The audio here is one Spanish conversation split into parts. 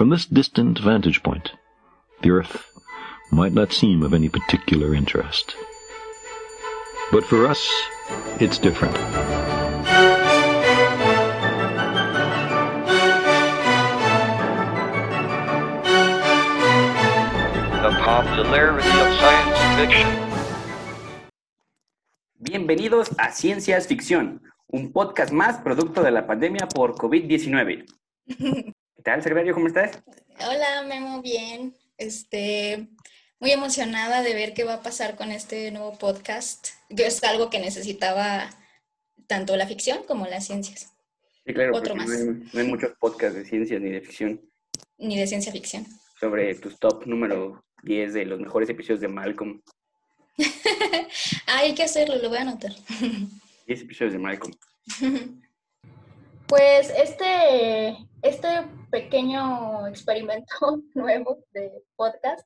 From this distant vantage point, the Earth might not seem of any particular interest. But for us, it's different. The popularity of science fiction. Bienvenidos a Ciencias Ficción, un podcast más producto de la pandemia por COVID-19. ¿Qué tal, secretario? ¿Cómo estás? Hola, Memo, bien. Este, muy emocionada de ver qué va a pasar con este nuevo podcast, que es algo que necesitaba tanto la ficción como las ciencias, Sí, claro, Otro más. No, hay, no hay muchos podcasts de ciencias ni de ficción ni de ciencia ficción. sobre tus top número 10 de los mejores episodios de Malcolm. Ah, hay que hacerlo, lo voy a anotar. 10 episodios de Malcolm. Pues este, este pequeño experimento nuevo de podcast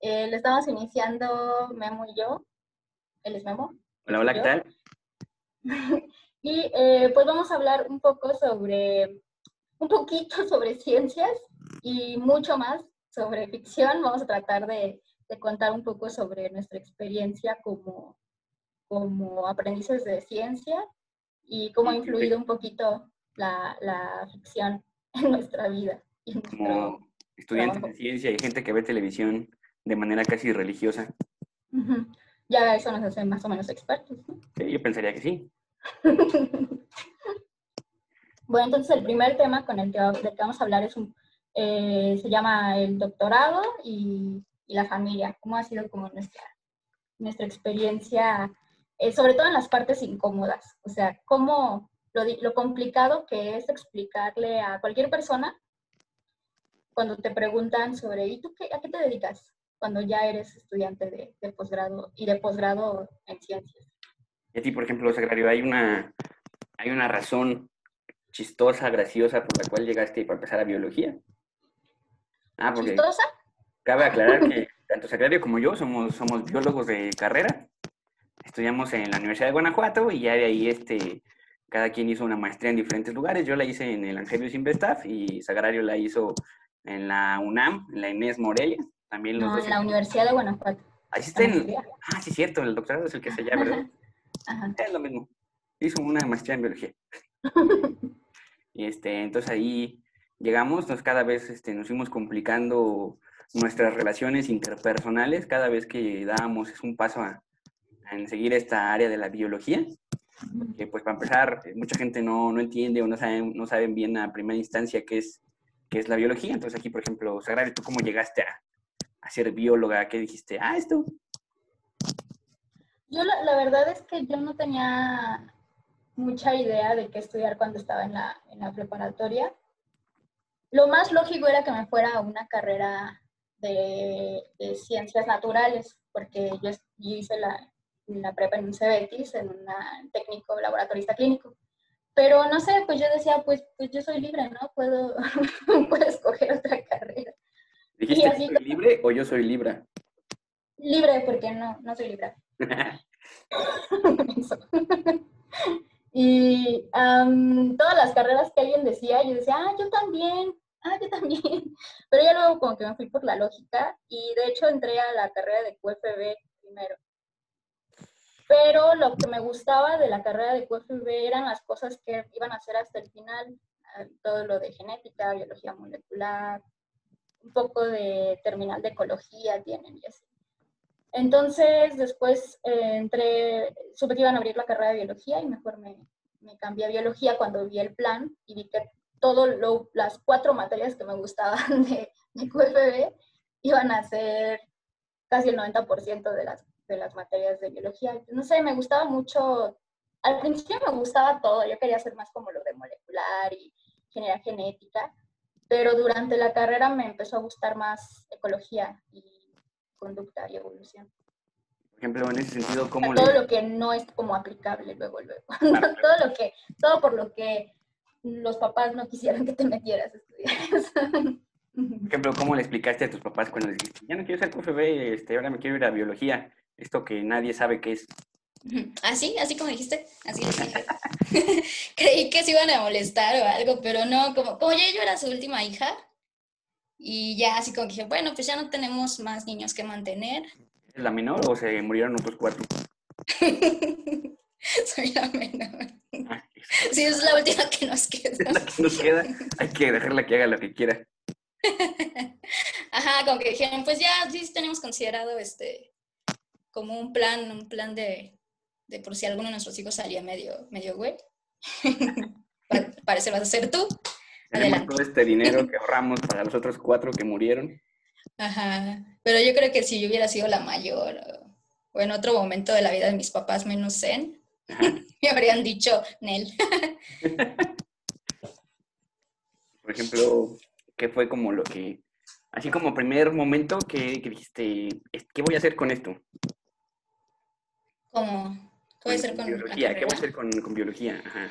eh, lo estamos iniciando Memo y yo. Él es Memo. Hola, hola, ¿qué tal? Y eh, pues vamos a hablar un poco sobre, un poquito sobre ciencias y mucho más sobre ficción. Vamos a tratar de, de contar un poco sobre nuestra experiencia como, como aprendices de ciencia y cómo ha influido un poquito la, la ficción en nuestra vida. y en Como estudiantes de trabajo. ciencia y gente que ve televisión de manera casi religiosa. Ujú. Ya eso nos hace más o menos expertos. ¿no? Sí, yo pensaría que sí. Bueno, entonces el primer tema con el que, del que vamos a hablar es un, eh, se llama el doctorado y, y la familia. ¿Cómo ha sido como nuestra, nuestra experiencia, eh, sobre todo en las partes incómodas? O sea, cómo lo, lo complicado que es explicarle a cualquier persona cuando te preguntan sobre, ¿y tú qué, a qué te dedicas? Cuando ya eres estudiante de, de posgrado y de posgrado en ciencias. Y a ti, por ejemplo, secretario, hay una, hay una razón chistosa, graciosa por la cual llegaste para empezar a biología. Ah, porque ¿Chistosa? cabe aclarar que tanto secretario como yo somos, somos biólogos de carrera. Estudiamos en la Universidad de Guanajuato y ya de ahí este, cada quien hizo una maestría en diferentes lugares. Yo la hice en el Angelius Investaf y Sagrario la hizo en la UNAM, en la Inés Morelia. También los No, dos. en la Universidad de Guanajuato. Ahí está en- Maestría. Ah, sí, cierto, el doctorado es el que se llama, ¿verdad? Ajá. Es lo mismo. Hizo una maestría en biología. Y este, entonces ahí llegamos, nos cada vez este, nos fuimos complicando nuestras relaciones interpersonales cada vez que dábamos un paso a, a en seguir esta área de la biología. Que pues para empezar, eh, mucha gente no, no entiende o no saben, no saben bien a primera instancia qué es, qué es la biología. Entonces aquí, por ejemplo, Sagrario, ¿tú cómo llegaste a, a ser bióloga? ¿Qué dijiste? Ah, esto. Yo la, verdad es que yo no tenía mucha idea de qué estudiar cuando estaba en la, en la preparatoria. Lo más lógico era que me fuera a una carrera de, de ciencias naturales, porque yo hice la, la prepa en un CBETIS, en un técnico laboratorista clínico. Pero no sé, pues yo decía, pues, pues yo soy libre, ¿no? Puedo, puedo escoger otra carrera. ¿Dijiste así soy libre o yo soy libra? Libre, porque no, no soy libre. Eso. y am, todas las carreras que alguien decía, yo decía, ah, yo también, ah, yo también. Pero ya luego como que me fui por la lógica y de hecho entré a la carrera de QFB primero. Pero lo que me gustaba de la carrera de QFB eran las cosas que iban a hacer hasta el final, ah, todo lo de genética, biología molecular, un poco de terminal de ecología tienen y así. Entonces, después eh, entré, supe que iban a abrir la carrera de biología y mejor me, me cambié a biología cuando vi el plan y vi que todas las cuatro materias que me gustaban de, de QFB iban a ser casi el 90% de las, de las materias de biología. No sé, me gustaba mucho, al principio me gustaba todo, yo quería hacer más como lo de molecular y ingeniería genética, pero durante la carrera me empezó a gustar más ecología y conducta y evolución. Por ejemplo, en ese sentido, ¿cómo todo le... lo que no es como aplicable luego, luego. Claro. todo lo que, todo por lo que los papás no quisieran que te metieras a estudiar. Por ejemplo, ¿cómo le explicaste a tus papás cuando les dijiste, ya no quiero ser QFB, este, ahora me quiero ir a biología? Esto que nadie sabe qué es. Así, así como dijiste, así les dije. Creí que se iban a molestar o algo, pero no, como, como ya yo era su última hija, Y ya así como que dije, bueno, pues ya no tenemos más niños que mantener. ¿Es la menor o se murieron otros cuatro? Soy la menor. Ah, Sí, es la última que nos es queda. la que nos queda. Hay que dejarla que haga lo que quiera. Ajá, como que dijeron, pues ya sí tenemos considerado este como un plan, un plan de, de por si alguno de nuestros hijos salía medio, medio güey. Pa- Parece vas a ser tú. Tenemos Adelante. todo este dinero que ahorramos para los otros cuatro que murieron. Ajá. Pero yo creo que si yo hubiera sido la mayor o, en otro momento de la vida de mis papás menos zen, me habrían dicho, Nel. Por ejemplo, ¿qué fue como lo que, así como primer momento que, que dijiste, "Es- ¿qué voy a hacer con esto? Como puede ser con biología. ¿Qué voy a hacer con, con biología? Ajá.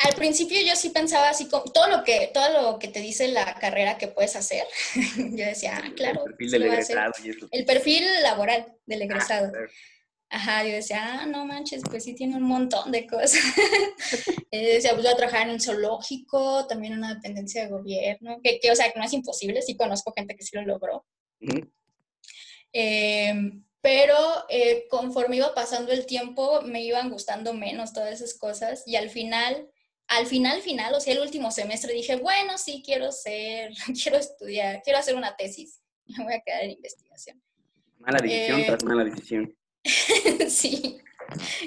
Al principio yo sí pensaba así como todo lo que todo lo que te dice la carrera que puedes hacer. yo decía, ah, claro, El perfil del lo voy a hacer". egresado y eso. El perfil laboral del egresado. Ah, claro. Ajá, yo decía, ah, no manches, pues sí tiene un montón de cosas. Eh, decía, pues voy a trabajar en un zoológico, también en una dependencia de gobierno, que, que, o sea, que no es imposible, sí conozco gente que sí lo logró. Ujú. Eh, pero eh, conforme iba pasando el tiempo, me iban gustando menos todas esas cosas y al final, al final, final, o sea, el último semestre dije, bueno, sí, quiero ser, quiero estudiar, quiero hacer una tesis, me voy a quedar en investigación. Mala decisión Eh, tras mala decisión. sí,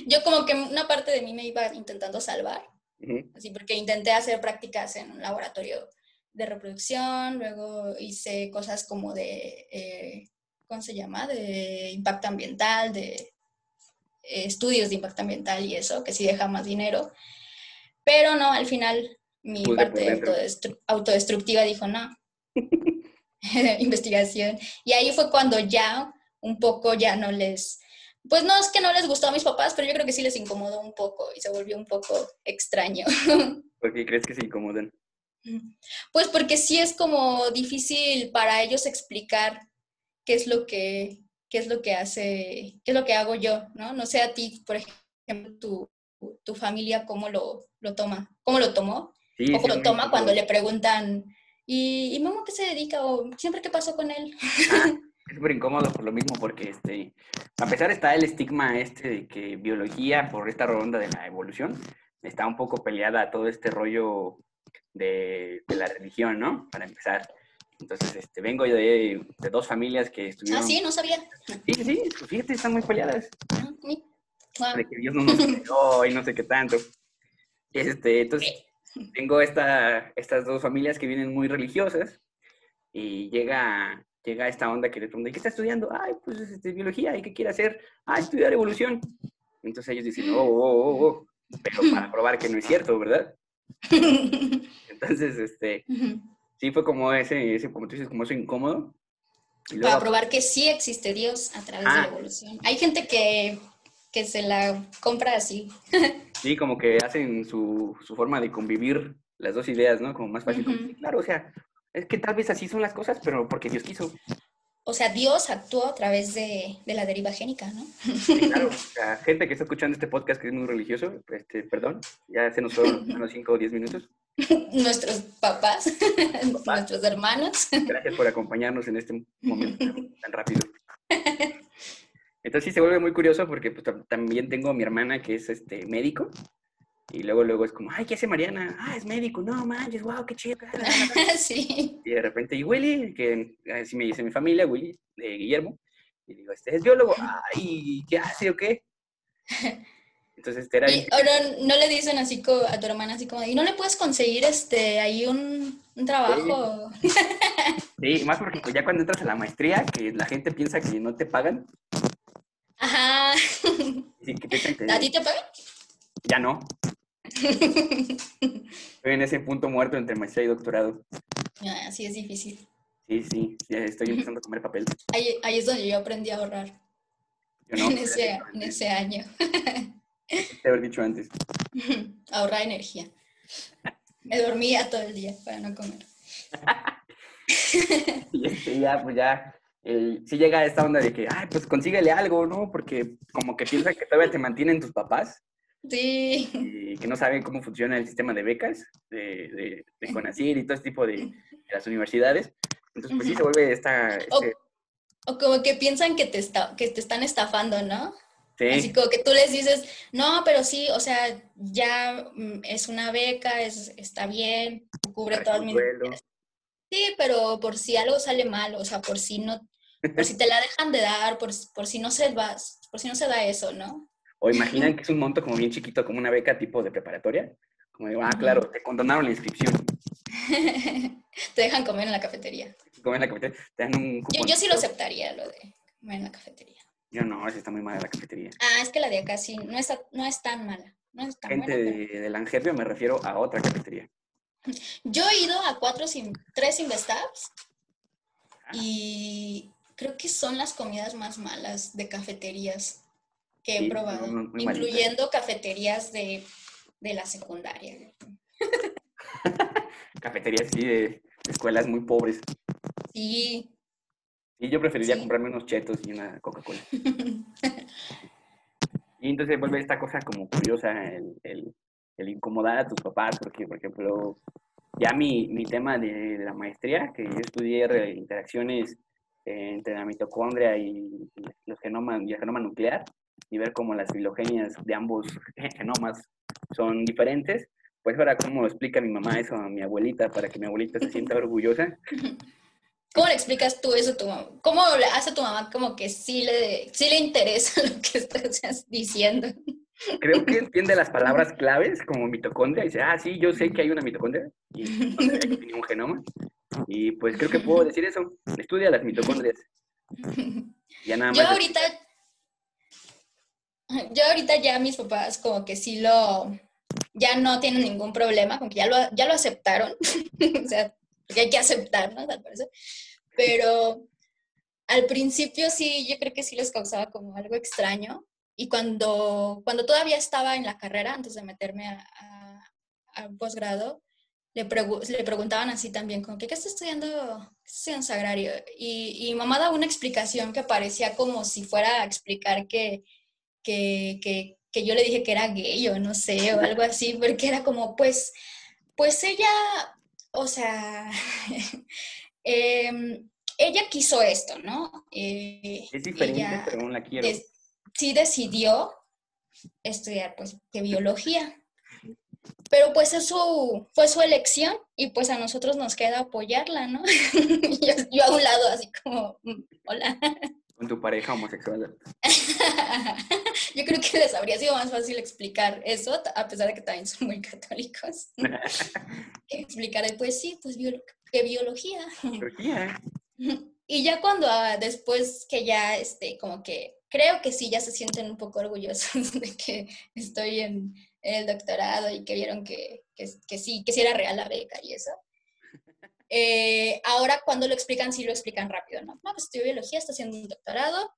yo como que una parte de mí me iba intentando salvar, Ujú. así porque intenté hacer prácticas en un laboratorio de reproducción, luego hice cosas como de, eh, ¿cómo se llama? De impacto ambiental, de eh, estudios de impacto ambiental y eso, que sí deja más dinero, pero no, al final mi por parte autodestru- autodestructiva dijo no, investigación, y ahí fue cuando ya un poco ya no les, pues no es que no les gustó a mis papás, pero yo creo que sí les incomodó un poco y se volvió un poco extraño. ¿Por qué crees que se incomodan? Pues porque sí es como difícil para ellos explicar qué es lo que, qué es lo que hace, qué es lo que hago yo, ¿no? No sé a ti, por ejemplo, tu, tu familia cómo lo, lo toma, cómo lo tomó, Sí, o sí, lo toma cuando le preguntan, ¿y, y mamá qué se dedica? O siempre qué pasó con él. Ah, es súper incómodo por lo mismo, porque este, a pesar está el estigma este de que biología, por esta ronda de la evolución, está un poco peleada a todo este rollo de, de la religión, ¿no? Para empezar. Entonces, este, vengo de, de dos familias que estuvieron... Ah, sí, no sabía. Sí, sí, fíjate, están muy peleadas. Ah, sí. Guau. De que Dios no nos creó y no sé qué tanto. Este, entonces, tengo esta, estas dos familias que vienen muy religiosas y llega, llega esta onda que le pregunta, ¿y qué está estudiando? Ay, pues este, biología, ¿y qué quiere hacer? Ah, estudiar evolución. Entonces ellos dicen, oh, oh, oh, oh, pero para probar que no es cierto, ¿verdad? Entonces, este, sí fue como ese, ese como tú dices, como eso incómodo. Y Para luego, probar que sí existe Dios a través de Ah. la evolución. Hay gente que, que se la compra así. sí, como que hacen su, su forma de convivir las dos ideas, ¿no? Como más fácil. Ujú. sí, claro, o sea, es que tal vez así son las cosas, pero porque Dios quiso. O sea, Dios actuó a través de, de la deriva génica, ¿no? Sí, claro. Sea, gente que está escuchando este podcast que es muy religioso, este, perdón, ya se nos fueron unos 5 o 10 minutos. Nuestros papás, nuestros hermanos. Gracias por acompañarnos en este momento tan, rápido. Entonces sí se vuelve muy curioso porque pues, tam- también tengo a mi hermana que es este, médico y luego luego es como, ay, ¿qué hace Mariana? Ah, es médico, no manches, wow, qué chido. sí. Y de repente, y Willy, que así me dice mi familia, Willy, Guillermo, y digo, este es biólogo, ay, ¿qué hace o qué? Entonces este era... Y ahora no le dicen así a tu hermana así como, ¿y no le puedes conseguir este ahí un, un trabajo? Sí, más porque pues, ya cuando entras a la maestría, que la gente piensa que no te pagan, Ajá. sí, que te echan que ¿A ti te pagan? ya no. Estoy en ese punto muerto entre maestría y doctorado. Ah, sí, es difícil. Sí, sí, estoy empezando a comer papel. Ahí, ahí es donde yo aprendí a ahorrar, no, en, ese, en ese año. haber dicho antes. ahorrar energía. Me dormía todo el día para no comer. Y este, ya, pues ya, el, sí llega esta onda de que, ay, pues consíguele algo, ¿no? Porque como que piensan que todavía te mantienen tus papás Sí. y que no saben cómo funciona el sistema de becas de, de, de CONACYT y todo este tipo de, de las universidades. Entonces, pues sí se vuelve esta... este- O como que piensan que te, está, que te están estafando, ¿no? Sí, Así como que tú les dices, no, pero sí, o sea, ya mm, es una beca, es, está bien, cubre Para todas mis vuelo. Sí, pero por si algo sale mal, o sea, por si no, por si te la dejan de dar, por, por si no se va, por si no se da eso, ¿no? O imaginan que es un monto como bien chiquito, como una beca tipo de preparatoria. Como digo, ah, claro, te condonaron la inscripción. te dejan comer en la cafetería. Como en la cafetería, te dan un Yo, yo sí lo aceptaría, lo de comer en la cafetería. Yo no, esa está muy mala la cafetería. Ah, es que la de acá sí, no, está, no es tan mala. No es tan Gente buena, de, pero- del Angerbio me refiero a otra cafetería. Yo he ido a cuatro, tres Investabs y creo que son las comidas más malas de cafeterías que he probado, muy- muy malitas. incluyendo cafeterías de, de la secundaria. Cafeterías sí de escuelas muy pobres. Sí, Y yo preferiría Sí. comprarme unos chetos y una Coca-Cola. Y entonces vuelve esta cosa como curiosa, el, el- el incomodar a tus papás, porque, por ejemplo, ya mi, mi tema de, de la maestría, que yo estudié interacciones eh, entre la mitocondria y los genomas, y el genoma nuclear, y ver cómo las filogenias de ambos genomas son diferentes, pues ahora cómo explica mi mamá eso a mi abuelita para que mi abuelita se sienta orgullosa. ¿Cómo le explicas tú eso a tu mamá? ¿Cómo le hace a tu mamá como que sí le, sí le interesa lo que estás diciendo? Creo que entiende las palabras claves como mitocondria y dice, ah, sí, yo sé que hay una mitocondria y no sabía que tenía un genoma. Y pues creo que puedo decir eso. Estudia las mitocondrias. Ya nada más. Yo ahorita, yo ahorita ya mis papás como que sí lo, ya no tienen ningún problema, como que ya lo, ya lo aceptaron, o sea, porque hay que aceptarnos al parecer, pero al principio sí, yo creo que sí les causaba como algo extraño, y cuando, cuando todavía estaba en la carrera, antes de meterme a, a- a posgrado, le, pregu- le preguntaban así también, como que, ¿qué está estudiando, qué está estudiando Sagrario? Y, y mamá daba una explicación que parecía como si fuera a explicar que, que, que, que yo le dije que era gay o no sé, o algo así, porque era como, pues, pues ella, o sea, em, ella quiso esto, ¿no? Eh, Es diferente, ella pero no la quiero. des- sí decidió estudiar, pues, de biología. Pero pues es su, fue su elección y pues a nosotros nos queda apoyarla, ¿no? Yo a un lado así como, "Mm, hola. Con tu pareja homosexual. Yo creo que les habría sido más fácil explicar eso, a pesar de que también son muy católicos. explicar, pues sí, pues que biología. Biología. Y ya cuando ah, después que ya, este, como que creo que sí, ya se sienten un poco orgullosos de que estoy en, en el doctorado y que vieron que, que, que sí, que sí era real la beca y eso. Eh, ahora cuando lo explican, sí lo explican rápido, ¿no? No, pues estudio biología, está haciendo un doctorado,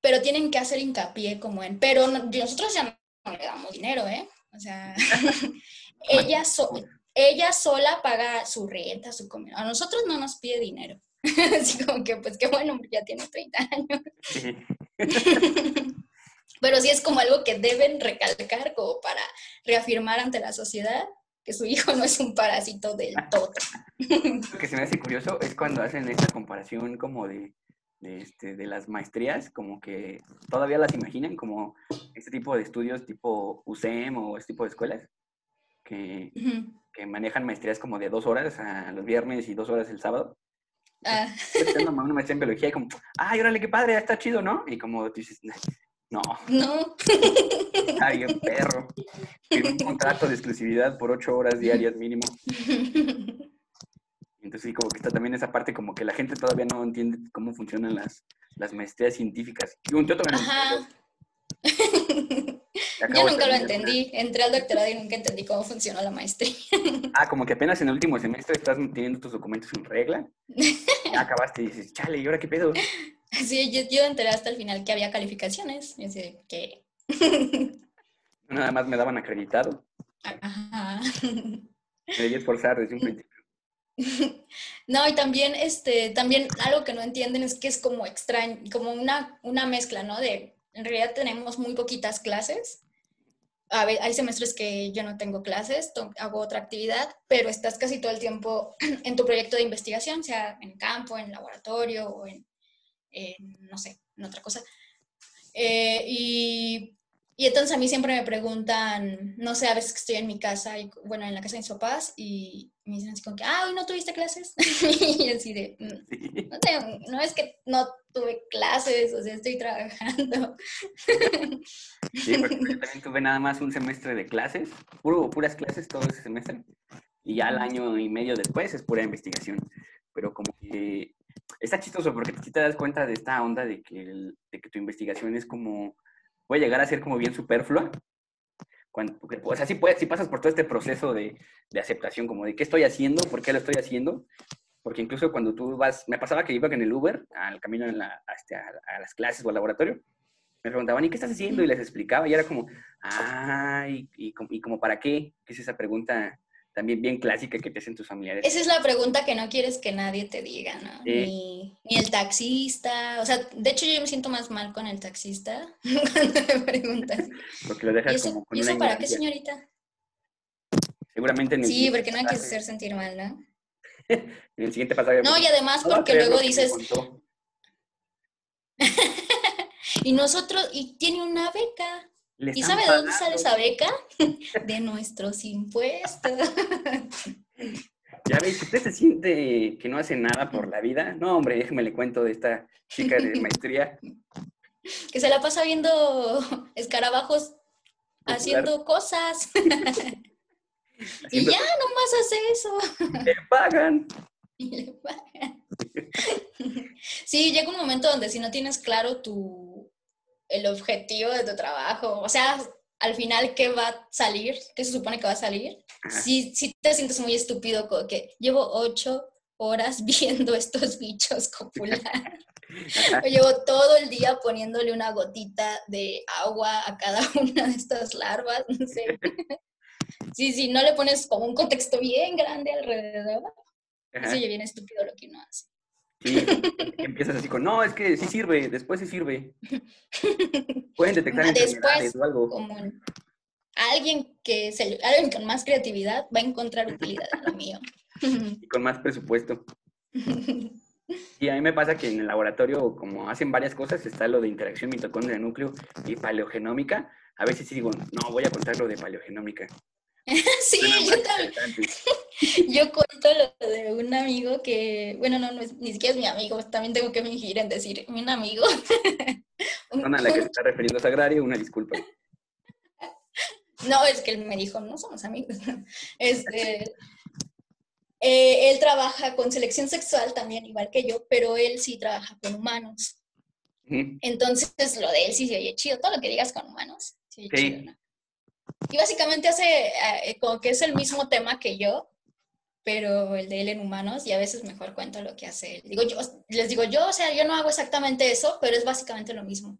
pero tienen que hacer hincapié como en, pero no- nosotros ya no le damos dinero, ¿eh? O sea, ella, so- ella sola paga su renta, su comida. A nosotros no nos pide dinero. Así como que, pues qué bueno, ya tiene 30 años. Pero sí es como algo que deben recalcar como para reafirmar ante la sociedad que su hijo no es un parásito del todo. Lo que se me hace curioso es cuando hacen esta comparación como de, de, este, de las maestrías, como que todavía las imaginan como este tipo de estudios tipo UCEM o este tipo de escuelas que, Ujú. que manejan maestrías como de dos horas a los viernes y dos horas el sábado. Ah, una maestría en biología y como, ay, órale, qué padre, está chido, ¿no? Y como dices, no, no. está bien perro. Firmé un contrato de exclusividad por ocho horas diarias mínimo. Entonces sí, como que está también esa parte como que la gente todavía no entiende cómo funcionan las, las maestrías científicas. Y un tío todavía no Ajá. Yo nunca lo entendí. Entré al doctorado y nunca entendí cómo funcionó la maestría. Ah, como que apenas en el último semestre estás teniendo tus documentos en regla. Ya acabaste y dices, chale, ¿y ahora qué pedo? Sí, yo, yo enteré hasta el final que había calificaciones. Y así de que. Nada más me daban acreditado. Ajá. Me debía esforzar desde un principio. No, y también, este, también algo que no entienden es que es como extraño, como una, una mezcla, ¿no? De, en realidad tenemos muy poquitas clases a ver, hay semestres que yo no tengo clases, hago otra actividad, pero estás casi todo el tiempo en tu proyecto de investigación, sea en campo, en laboratorio o en, en, no sé, en otra cosa. Eh, y, y entonces a mí siempre me preguntan, no sé, a veces que estoy en mi casa, y, bueno, en la casa de mis papás, y me dicen así como que, ah, hoy no tuviste clases. y así de, "Mm, no, sé, no es que no tuve clases, o sea, estoy trabajando. Sí, porque yo también tuve nada más un semestre de clases, puro, puras clases todo ese semestre. Y ya al año y medio después es pura investigación. Pero como que está chistoso porque si te das cuenta de esta onda de que, el- de que tu investigación es como, puede llegar a ser como bien superflua. Cuando, o sea, si, puedes, si pasas por todo este proceso de, de aceptación, como de qué estoy haciendo, por qué lo estoy haciendo, porque incluso cuando tú vas, me pasaba que iba en el Uber, al camino hasta a, a las clases o al laboratorio, me preguntaban, ¿y qué estás haciendo? Y les explicaba, y era como, ay, y, como- y como para qué, que es esa pregunta también bien clásica que te hacen tus familiares. Esa es la pregunta que no quieres que nadie te diga, ¿no? Sí. Ni, ni el taxista. O sea, de hecho yo me siento más mal con el taxista cuando me preguntas. Porque lo ¿Y dejas eso, como con ¿y una eso para qué, señorita? Seguramente en el, Sí, porque no hay que hacer sentir mal, ¿no? en el siguiente pasaje. No, pues, y además "No va a porque luego dices, contó". y nosotros, y tiene una beca. Le ¿Y sabe de dónde sale esa beca? De nuestros impuestos. Ya ves, si usted se siente que no hace nada por la vida, no, hombre, déjeme le cuento de esta chica de maestría. Que se la pasa viendo escarabajos haciendo cosas. Y ya nomás hace eso. Le pagan. Y le pagan. Sí, llega un momento donde si no tienes claro tu el objetivo de tu trabajo, o sea, al final qué va a salir, qué se supone que va a salir, sí, sí te sientes muy estúpido que llevo ocho horas viendo estos bichos copular. Ajá. O llevo todo el día poniéndole una gotita de agua a cada una de estas larvas, no sé. Sí, sí, no le pones como un contexto bien grande alrededor, Ajá. se oye bien estúpido lo que uno hace. Sí, empiezas así con, no, es que sí sirve, después sí sirve. Pueden detectar Después, enfermedades o algo. Como en- alguien que se, alguien con más creatividad va a encontrar utilidad en lo mío. Y con más presupuesto. Y a mí me pasa que en el laboratorio, como hacen varias cosas, está lo de interacción mitocondria núcleo y paleogenómica. A veces sí digo, no, voy a contar lo de paleogenómica. sí, yo también. Yo cuento lo de un amigo que, bueno, no, no es- ni siquiera es mi amigo, también tengo que fingir en decir un amigo. Un- Persona a la que se está refiriendo Sagrario, una disculpa. No, es que él me dijo, no somos amigos. Este, eh, él trabaja con selección sexual también, igual que yo, pero él sí trabaja con humanos. Entonces, lo de él sí se oye chido. Todo lo que digas con humanos, se oye Sí. chido, ¿no? Y básicamente hace eh, como que es el mismo tema que yo, pero el de él en humanos, y a veces mejor cuento lo que hace él. Digo, yo, les digo, yo, o sea, yo no hago exactamente eso, pero es básicamente lo mismo.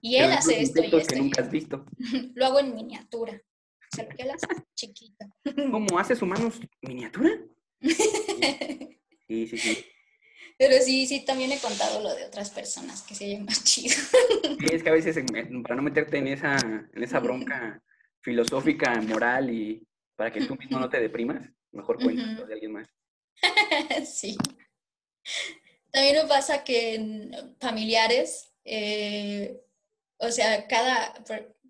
Y él Pero hace esto y esto. que nunca has visto. Lo hago en miniatura. O sea, lo que él hace es chiquito. ¿Cómo haces humanos miniatura? Sí, sí, sí. Pero sí, sí, también he contado lo de otras personas que se oyen más chido. Sí, es que a veces, para no meterte en esa, en esa bronca filosófica, moral y para que tú mismo no te deprimas, mejor cuéntalo Ujú. de alguien más. sí. También me pasa que en familiares, eh, o sea, cada,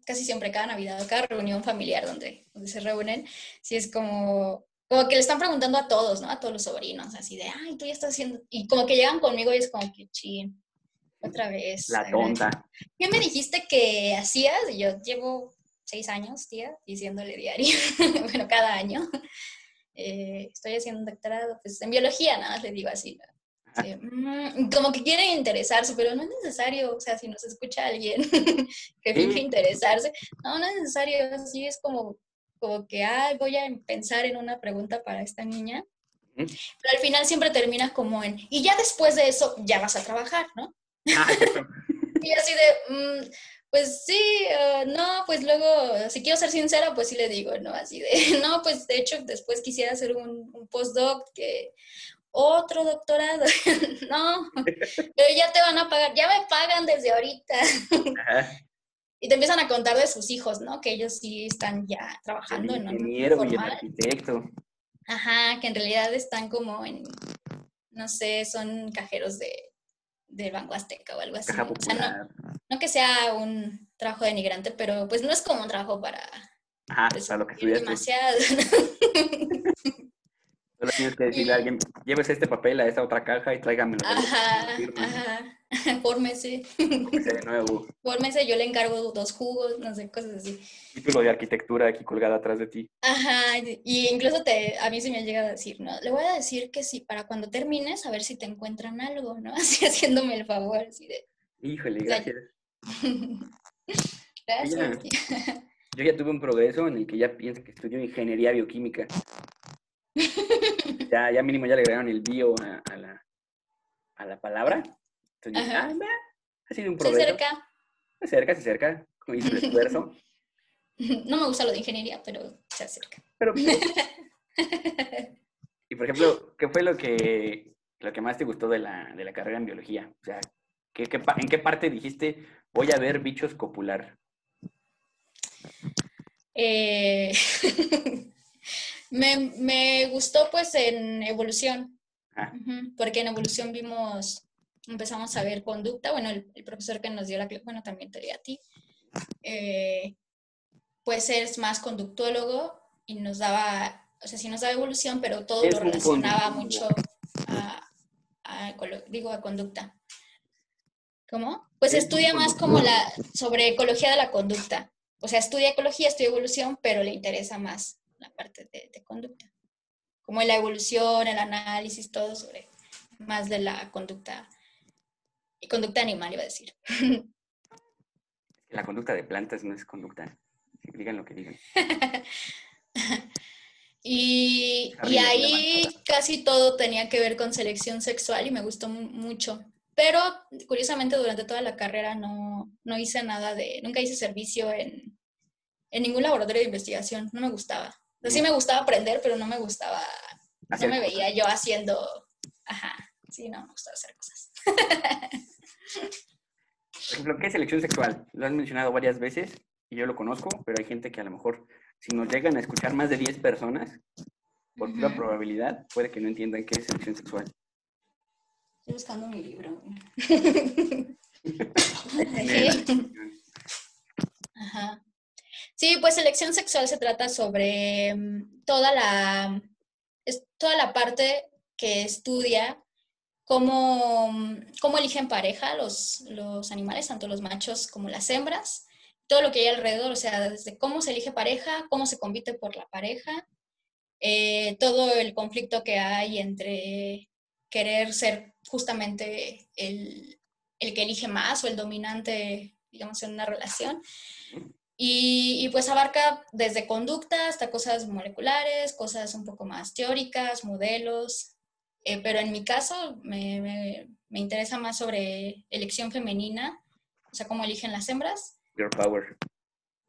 casi siempre cada Navidad o cada reunión familiar donde, donde se reúnen, sí es como, como que le están preguntando a todos, ¿no? A todos los sobrinos, así de, ay, tú ya estás haciendo, y como que llegan conmigo y es como que, chin, otra vez. La tonta. ¿Qué me dijiste que hacías? Y yo llevo seis años, tía, diciéndole diario, bueno, cada año. Eh, estoy haciendo un doctorado, pues en biología, nada más le digo así. ¿no? Sí, mm, como que quieren interesarse, pero no es necesario, o sea, si nos escucha alguien que finge Sí. interesarse, no, no es necesario, así es como, como que, ay, voy a pensar en una pregunta para esta niña, pero al final siempre termina como en, y ya después de eso ya vas a trabajar, ¿no? Ah. Y así de, mm, pues sí, eh, no, pues luego, si quiero ser sincera, pues sí le digo, ¿no? Así de, no, pues de hecho después quisiera hacer un, un postdoc, que otro doctorado, no, pero ya te van a pagar, ya me pagan desde ahorita. Ajá. y te empiezan a contar de sus hijos, ¿no? Que ellos sí están ya trabajando El en un ingeniero y el arquitecto. Ajá, que en realidad están como en, no sé, son cajeros de, del Banco Azteca o algo así. Caja O sea, no, popular. No que sea un trabajo denigrante, pero pues no es como un trabajo para Ajá, presumir para lo que demasiado. Solo tienes que decirle a alguien, llévese este papel a esta otra caja y tráigamelo. Ajá, ajá. Fórmese, póngase de nuevo. fórmese, yo le encargo dos jugos, no sé, cosas así. Título de arquitectura aquí colgado atrás de ti. Ajá, y incluso te, a mí se me ha llegado a decir, ¿no? Le voy a decir que sí, para cuando termines, a ver si te encuentran algo, ¿no? Así haciéndome el favor, así de, Híjole, O sea, gracias. Yo ya tuve un progreso en el que ya pienso que estudio ingeniería bioquímica. Ya, ya mínimo ya le agregaron el bio a, a la, a la palabra. Entonces, ah, ha sido un Se progreso. acerca. Se acerca, se acerca. Hizo el esfuerzo. No me gusta lo de ingeniería, pero se acerca. Pero, pues, y por ejemplo, ¿qué fue lo que, lo que más te gustó de la, de la carrera en biología? O sea, ¿qué, qué ¿en qué parte dijiste voy a ver bichos copular? Eh, me, me gustó pues en evolución, Ah, porque en evolución vimos, empezamos a ver conducta, bueno, el, el profesor que nos dio la clase, bueno, también te di a ti, eh, pues es más conductólogo y nos daba, o sea, sí nos daba evolución, pero todo Es lo relacionaba mucho a, digo, a conducta. ¿Cómo? Pues estudia más como la, sobre ecología de la conducta. O sea, estudia ecología, estudia evolución, pero le interesa más la parte de, de conducta. Como la evolución, el análisis, todo sobre más de la conducta. Y conducta animal, iba a decir. La conducta de plantas no es conducta. Digan lo que digan. Y, y ahí casi todo tenía que ver con selección sexual y me gustó mu- mucho. Pero curiosamente durante toda la carrera no, no hice nada de, nunca hice servicio en, en ningún laboratorio de investigación, no me gustaba. O sea, sí Mm. me gustaba aprender, pero no me gustaba, no me cosas. veía yo haciendo, ajá, sí, no, me gustaba hacer cosas. Por ejemplo, ¿qué es selección sexual? Lo has mencionado varias veces y yo lo conozco, pero hay gente que a lo mejor, si nos llegan a escuchar más de 10 personas, por pura probabilidad, puede que no entiendan qué es selección sexual. Buscando mi libro. Ajá. Sí, pues selección sexual se trata sobre mm, toda la, toda la parte que estudia cómo, mm, cómo eligen pareja los, los animales, tanto los machos como las hembras, todo lo que hay alrededor, o sea, desde cómo se elige pareja, cómo se compite por la pareja, eh, todo el conflicto que hay entre querer ser justamente el, el que elige más o el dominante, digamos, en una relación. Y, y, pues abarca desde conducta hasta cosas moleculares, cosas un poco más teóricas, modelos. Eh, pero en mi caso me, me, me, interesa más sobre elección femenina, o sea, cómo eligen las hembras. Your power.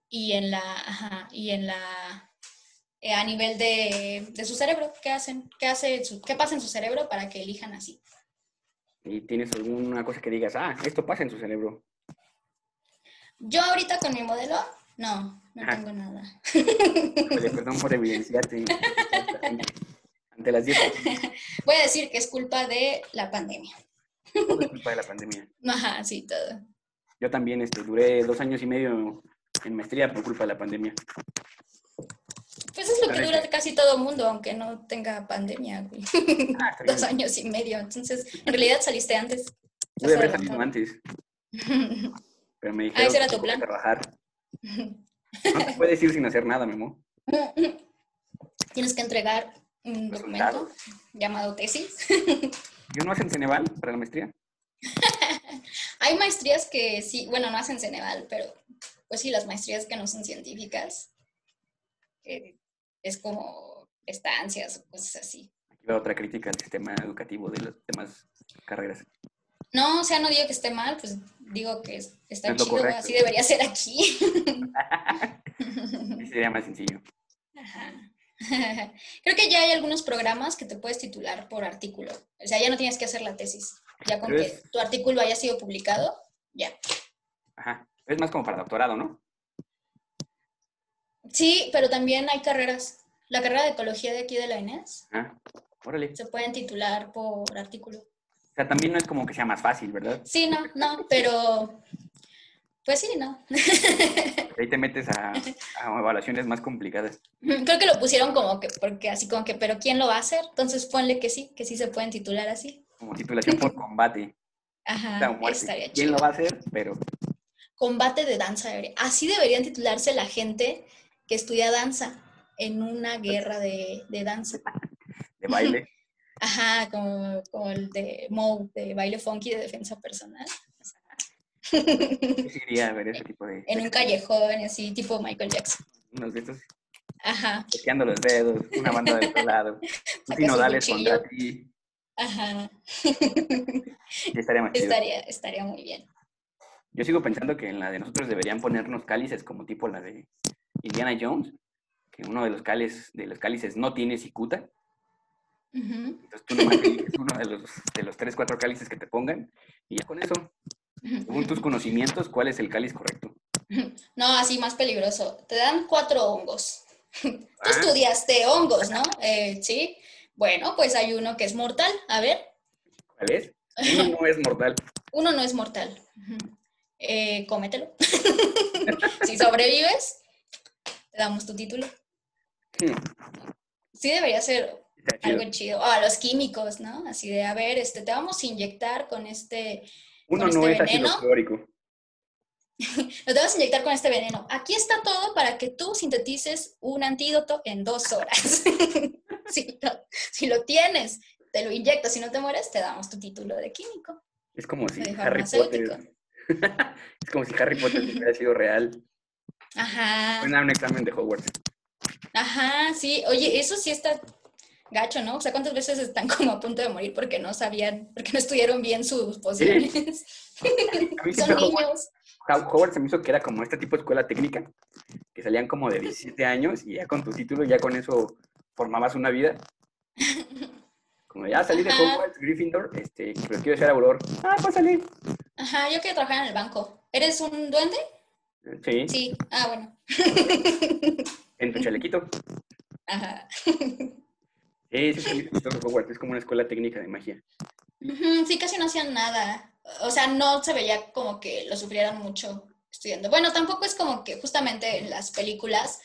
Y en la, ajá, y en la, eh, a nivel de, de, su cerebro, ¿qué hacen? ¿Qué, hace su, ¿Qué pasa en su cerebro para que elijan así? ¿Y tienes alguna cosa que digas, ah, esto pasa en su cerebro? Yo ahorita con mi modelo, no, no Ajá. tengo nada. Perdón por evidenciarte ante las 10. Voy a decir que es culpa de la pandemia. Todo es culpa de la pandemia. Ajá, sí, todo. Yo también este, duré dos años y medio en maestría por culpa de la pandemia. Pues es lo que dura casi todo el mundo, aunque no tenga pandemia, güey. Ah, Dos bien. años y medio. Entonces, en realidad saliste antes. Pude haber salido antes, pero me dijeron ese era que tu plan. trabajar. No te puedes ir sin hacer nada, Memo. Tienes que entregar un documento llamado tesis. ¿Yo no hacen Ceneval para la maestría? Hay maestrías que sí, bueno, no hacen Ceneval, pero pues sí, las maestrías que no son científicas, eh, es como estancias o cosas así. Aquí va otra crítica al sistema educativo de las demás carreras. No, o sea, no digo que esté mal, pues digo que es- está Es chido, correcto. así debería ser aquí. Sería más sencillo. Ajá. Creo que ya hay algunos programas que te puedes titular por artículo. O sea, ya no tienes que hacer la tesis. Ya con Pero que es- tu artículo haya sido publicado, ya. Ajá. Es más como para doctorado, ¿no? Sí, pero también hay carreras. La carrera de ecología de aquí de la INES Ah, órale. se pueden titular por artículo. O sea, también no es como que sea más fácil, ¿verdad? Sí, no, no, pero pues sí, no. Ahí te metes a, a evaluaciones más complicadas. Creo que lo pusieron como que, porque así como que, pero ¿quién lo va a hacer? Entonces ponle que sí, que sí se pueden titular así. Como titulación por combate. Ajá, estaría ¿Quién chido. lo va a hacer? Pero Combate de danza aérea. Así deberían titularse la gente que estudia danza en una guerra de, de danza. de baile. Ajá, como, como el de Mo, de baile funky de defensa personal. Sí iría a ver ese tipo de... en un callejón, así, tipo Michael Jackson. Unos estos, Ajá, toqueando los dedos, una banda del otro lado. Un Saca Tino su Dales cuchillo. contra ti. ajá. Estaría chido. estaría, estaría muy bien. Yo sigo pensando que en la de nosotros deberían ponernos cálices como tipo la de Indiana Jones, que uno de los cálices, de los cálices no tiene cicuta. Entonces tú nomás eliges uno de los, de los tres, cuatro cálices que te pongan y ya con eso, según tus conocimientos, ¿cuál es el cáliz correcto? No, así más peligroso. Te dan cuatro hongos. Tú Ah. estudiaste hongos, ¿no? Eh, sí. Bueno, pues hay uno que es mortal. A ver, ¿Cuál es? Uno no es mortal. uno no es mortal. Eh, cómetelo. si sobrevives, te damos tu título. Hmm, Sí debería ser chido. algo chido. Ah, los químicos, ¿no? Así de, a ver, este, te vamos a inyectar con este, Uno con no este es veneno. vamos a inyectar con este veneno. Aquí está todo para que tú sintetices un antídoto en dos horas. si, lo, si lo tienes, te lo inyectas. Si no te mueres, te damos tu título de químico. Es como si Harry. Potter. es como si Harry Potter hubiera sido real. Ajá. Fue un examen de Hogwarts. Ajá, sí. Oye, eso sí está gacho, ¿no? O sea, ¿cuántas veces están como a punto de morir porque no sabían, porque no estudiaron bien sus pociones? A mí Son niños. Ho- Hogwarts se me hizo que era como este tipo de escuela técnica, que salían como de 17 años y ya con tu título, ya con eso formabas una vida. Como ya salí de. Hogwarts, Gryffindor, este, pero quiero ser auror. Ah, pues salí. Ajá, yo quiero trabajar en el banco. ¿Eres un duende? Sí, Sí. Ah, bueno. en tu chalequito. Ajá. Sí, sí, Hogwarts es como una escuela técnica de magia. Sí, casi no hacían nada. O sea, no se veía como que lo sufrieran mucho estudiando. Bueno, tampoco es como que justamente en las películas,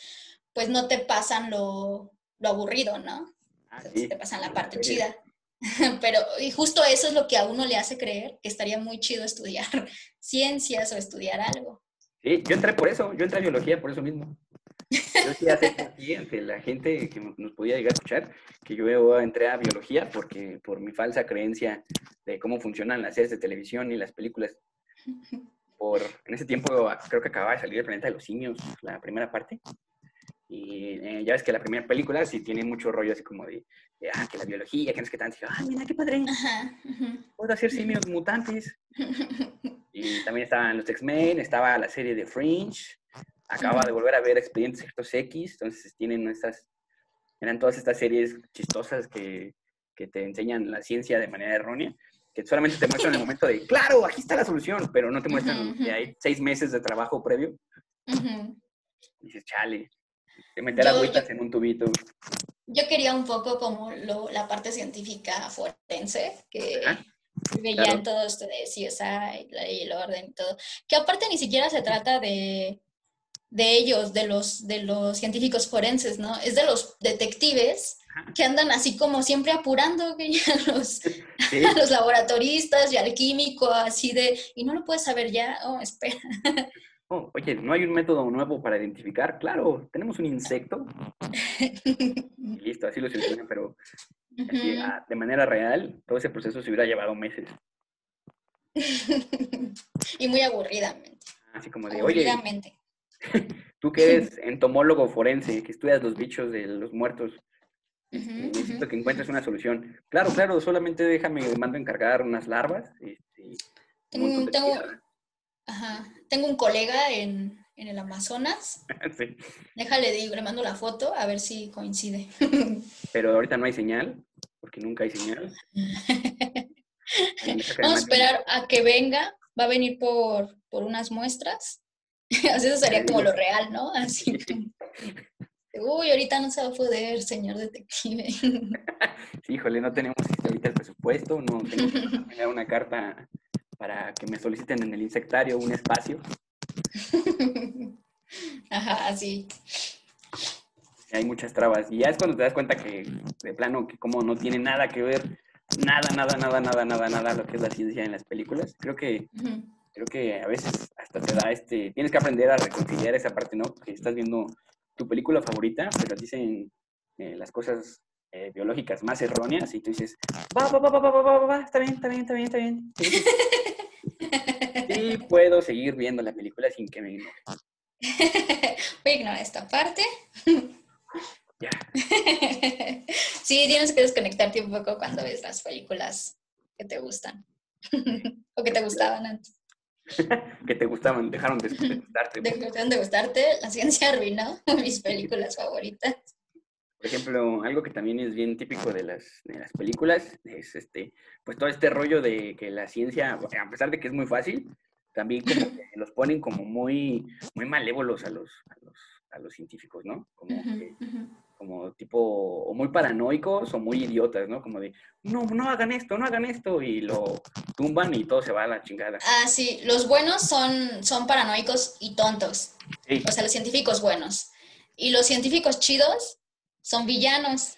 pues no te pasan lo, lo aburrido, ¿no? Ah, sí. Te pasan la parte Sí. chida. Pero, y justo eso es lo que a uno le hace creer que estaría muy chido estudiar ciencias o estudiar algo. Sí, yo entré por eso, yo entré a biología por eso mismo. Yo sí aquí ante la gente que nos podía llegar a escuchar que yo entré a biología porque por mi falsa creencia de cómo funcionan las series de televisión y las películas. Por, en ese tiempo creo que acababa de salir el planeta de los simios, la primera parte. Y eh, ya ves que la primera película sí tiene mucho rollo así como de, de, ah, que la biología, que no tanto. Y yo, ah, mira, qué padre, Ajá. puedo hacer simios mutantes. Y también estaban los X-Men, estaba la serie de Fringe. Acababa de volver a ver Expedientes Secretos X, entonces tienen estas, eran todas estas series chistosas que, que te enseñan la ciencia de manera errónea, que solamente te muestran el momento de, claro, aquí está la solución, pero no te muestran Ujú, que hay seis meses de trabajo previo. Y dices, chale, de meter Yo- agüitas yo- en un tubito. Yo quería un poco como lo- la parte científica forense, que Ajá, veían claro. todo esto de CSI, la ley y el orden y todo, que aparte ni siquiera se trata de, de ellos, de los, de los científicos forenses, ¿no? Es de los detectives que andan así como siempre apurando ya los, Sí, a los laboratoristas y al químico, así de, y no lo puedes saber ya, oh, espera. Oh, oye, ¿no hay un método nuevo para identificar? Claro, tenemos un insecto y listo, así lo solucionan, pero así, ah, de manera real, todo ese proceso se hubiera llevado meses. y muy aburridamente. Así como de, oye, tú que eres entomólogo forense, que estudias los bichos de los muertos, este, Ujú, necesito que encuentres una solución. Claro, claro, solamente déjame, mando a encargar unas larvas. Este, un Tengo, un- tengo, ajá, tengo un colega en, en el Amazonas. Sí, Déjale, digo, le mando la foto a ver si coincide. Pero ahorita no hay señal, porque nunca hay señal. Vamos a esperar a que venga. Va a venir por, por unas muestras sea, eso sería como lo real, ¿no? Así como, uy, ahorita no se va a poder, señor detective. Sí, híjole, no tenemos este, ahorita el presupuesto, no tengo que una carta para que me soliciten en el insectario un espacio. Ajá, sí. Hay muchas trabas. Y ya es cuando te das cuenta que, de plano, que como no tiene nada que ver, nada, nada, nada, nada, nada, nada, lo que es la ciencia en las películas. Creo que, Ujú. creo que a veces hasta te da este, tienes que aprender a reconciliar esa parte, ¿no? Que estás viendo tu película favorita, pero dicen eh, las cosas eh, biológicas más erróneas y tú dices, va, va, va, va, va, va, va, va, está bien, está bien, está bien, está bien. Sí, puedo seguir viendo la película sin que me enoje. Voy a ignorar esta parte. Ya. sí, tienes que desconectarte un poco cuando ves las películas que te gustan. o que te gustaban antes. que te gustaban, dejaron de, gustarte. De- Dejaron de gustarte, la ciencia arruinó mis películas favoritas. Por ejemplo, algo que también es bien típico de las, de las películas es este, pues todo este rollo de que la ciencia, a pesar de que es muy fácil, también como que los ponen como muy, muy malévolos a los, a los, a los científicos, ¿no? Como, que- como tipo, o muy paranoicos o muy idiotas, ¿no? Como de, no, no hagan esto, no hagan esto, y lo tumban y todo se va a la chingada. Ah, sí, los buenos son, son paranoicos y tontos. Sí, O sea, los científicos buenos. Y los científicos chidos son villanos.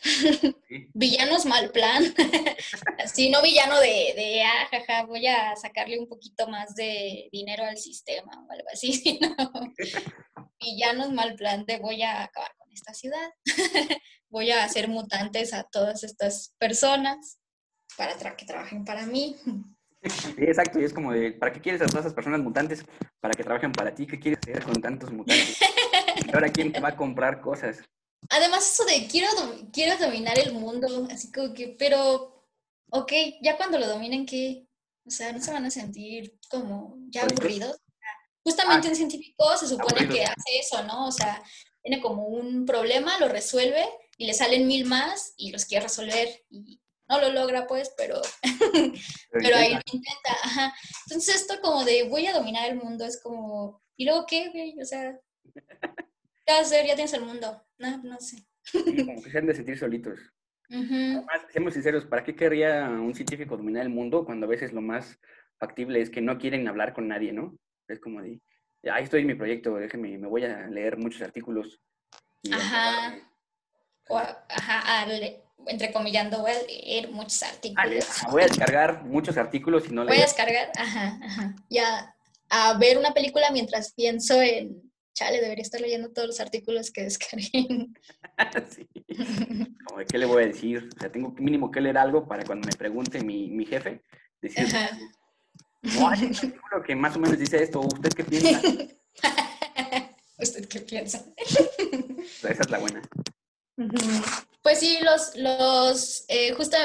sí. villanos mal plan. Así, no villano de, de, ah, jaja, voy a sacarle un poquito más de dinero al sistema o algo así, sino villanos mal plan de voy a acabar con esta ciudad, voy a hacer mutantes a todas estas personas para tra- que trabajen para mí. Sí, exacto, y es como de, ¿para qué quieres a todas esas personas mutantes? Para que trabajen para ti, ¿qué quieres hacer con tantos mutantes? ¿Y ahora quién te va a comprar cosas? Además, eso de quiero, quiero dominar el mundo, así como que, pero, ok, ya cuando lo dominen, ¿qué? O sea, no se van a sentir como ya aburridos. Justamente un científico se supone que hace eso, ¿no? O sea, tiene como un problema, lo resuelve y le salen mil más y los quiere resolver y no lo logra, pues, pero, pero ahí lo intenta. intenta. Ajá. Entonces, esto como de voy a dominar el mundo es como, ¿y luego qué, güey? O sea, ¿qué vas a hacer? Ya tienes el mundo. No, no sé. Sí, como que se han de sentir solitos. Ujú. Además, seamos sinceros, ¿para qué querría un científico dominar el mundo cuando a veces lo más factible es que no quieren hablar con nadie, ¿no? Es como de, ahí estoy en mi proyecto, déjeme, me voy a leer muchos artículos. Ajá. enterarme". O ajá, entrecomillando, voy a leer muchos artículos. ajá, voy a descargar muchos artículos y no Voy a leer. descargar, ajá, ajá. Ya a ver una película mientras pienso en, chale, debería estar leyendo todos los artículos que descargué. Sí. Como de, ¿qué le voy a decir? O sea, tengo mínimo que leer algo para cuando me pregunte mi, mi jefe, decir, no, hay un artículo que más o menos dice esto, ¿usted qué piensa? ¿Usted qué piensa? Esa es la buena. Pues sí, los, los, eh, justo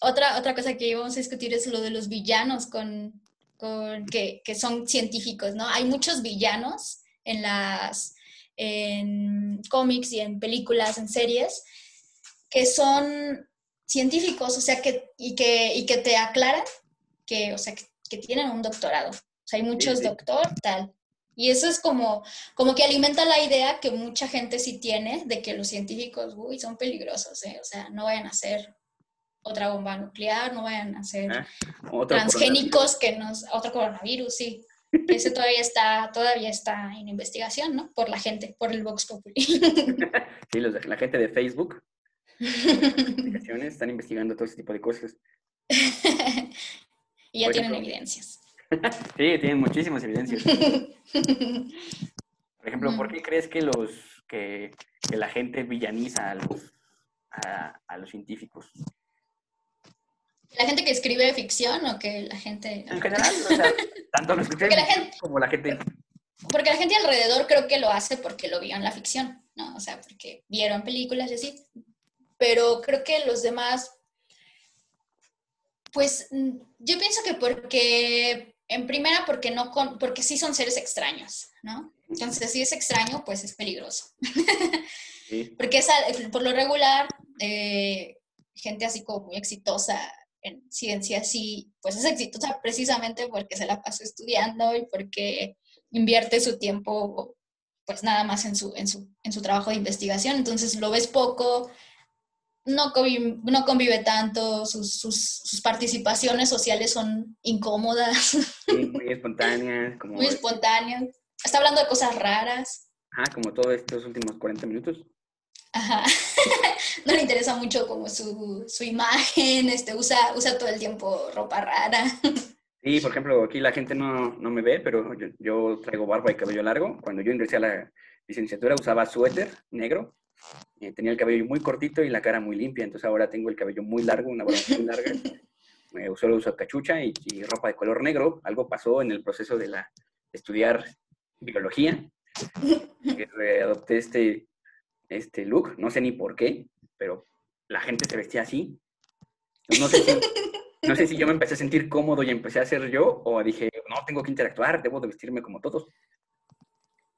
otra, otra cosa que íbamos a discutir es lo de los villanos con, con que, que son científicos, ¿no? Hay muchos villanos en las, en cómics y en películas, en series, que son científicos, o sea, que, y que, y que te aclaran que, o sea, que, que tienen un doctorado. O sea, hay muchos sí. doctor, tal. Y eso es como, como que alimenta la idea que mucha gente sí tiene de que los científicos, uy, son peligrosos, ¿eh? O sea, no vayan a hacer otra bomba nuclear, no vayan a ser Ah, Otro transgénicos que nos... Otro coronavirus, sí. Ese todavía está, todavía está en investigación, ¿no? Por la gente, por el Vox Populi. Sí, los de- la gente de Facebook, están investigando todo ese tipo de cosas. y ya tienen evidencias. Sí, tienen muchísimas evidencias. Por ejemplo, ¿por qué crees que los que, que la gente villaniza a los a, a los científicos? ¿La gente que escribe ficción o que la gente... En general, o sea, tanto los que la gente- como la gente. Porque la gente alrededor creo que lo hace porque lo vio en la ficción, ¿no? O sea, porque vieron películas y así. Pero creo que los demás, pues mm, yo pienso que porque, en primera, porque no con, porque sí son seres extraños, ¿no? Entonces, si es extraño, pues es peligroso. Sí, Porque es, por lo regular, eh, gente así como muy exitosa en ciencia, sí, pues es exitosa precisamente porque se la pasó estudiando y porque invierte su tiempo pues nada más en su, en su, en su trabajo de investigación, entonces lo ves poco, no convive, no convive tanto, sus, sus, participaciones sociales son incómodas. muy espontáneas. Como... Muy espontáneas. Está hablando de cosas raras. Ajá, como todos estos últimos 40 minutos. Ajá. no le interesa mucho como su, su imagen, este, usa, usa todo el tiempo ropa rara. Sí, por ejemplo, aquí la gente no, no me ve, pero yo, yo, traigo barba y cabello largo. Cuando yo ingresé a la licenciatura usaba suéter negro, eh, tenía el cabello muy cortito y la cara muy limpia, entonces ahora tengo el cabello muy largo, una barba muy larga. Eh, solo uso cachucha y, ropa de color negro. Algo pasó en el proceso de, la, estudiar biología. Que adopté este, este look, no sé ni por qué, pero la gente se vestía así. No sé si no sé si yo me empecé a sentir cómodo y empecé a ser yo, o dije, no, tengo que interactuar, debo de vestirme como todos.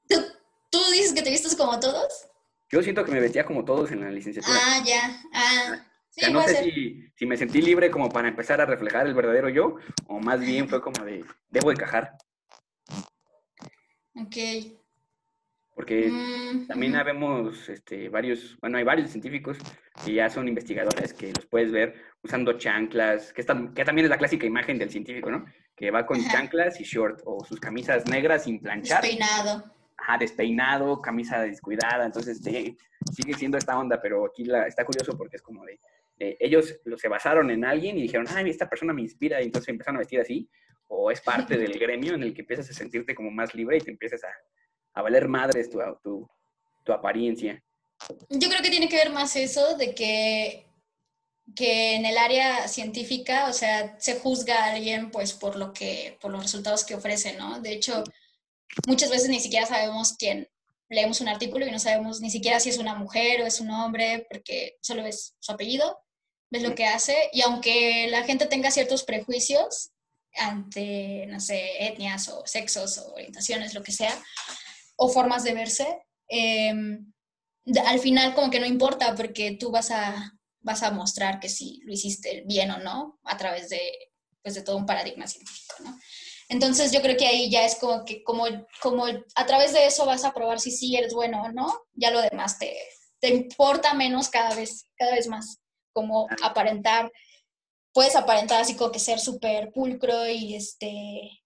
¿Tú, dices que te vistes como todos? Yo siento que me vestía como todos en la licenciatura. Ah, ya. Ah. o sea, no sé si, si, me sentí libre como para empezar a reflejar el verdadero yo, o más bien fue como de, debo encajar. Ok. Porque mm, también habemos este, varios, bueno, hay varios científicos que ya son investigadores, que los puedes ver usando chanclas, que, están, que también es la clásica imagen del científico, ¿no? Que va con chanclas y short, o sus camisas negras sin planchar. Despeinado. Ajá, despeinado, camisa descuidada, entonces sigue siendo esta onda, pero aquí la, está curioso porque es como de, ellos se basaron en alguien y dijeron, ay, esta persona me inspira, y entonces empezaron a vestir así, o es parte del gremio en el que empiezas a sentirte como más libre y te empiezas a a valer madres tu, tu, tu apariencia. Yo creo que tiene que ver más eso de que que en el área científica, o sea, se juzga a alguien pues por lo que, por los resultados que ofrece, ¿no? De hecho, muchas veces ni siquiera sabemos quién, leemos un artículo y no sabemos ni siquiera si es una mujer o es un hombre, porque solo ves su apellido, ves lo que hace, y aunque la gente tenga ciertos prejuicios ante, no sé, etnias o sexos o orientaciones, lo que sea, o formas de verse, em, al final como que no importa porque tú vas a, vas a mostrar que sí lo hiciste bien o no a través de, pues, de todo un paradigma científico, ¿no? Entonces yo creo que ahí ya es como que como, como a través de eso vas a probar si sí eres bueno o no, ya lo demás te, te importa menos cada vez, cada vez más, como aparentar, puedes aparentar así como que ser súper pulcro y este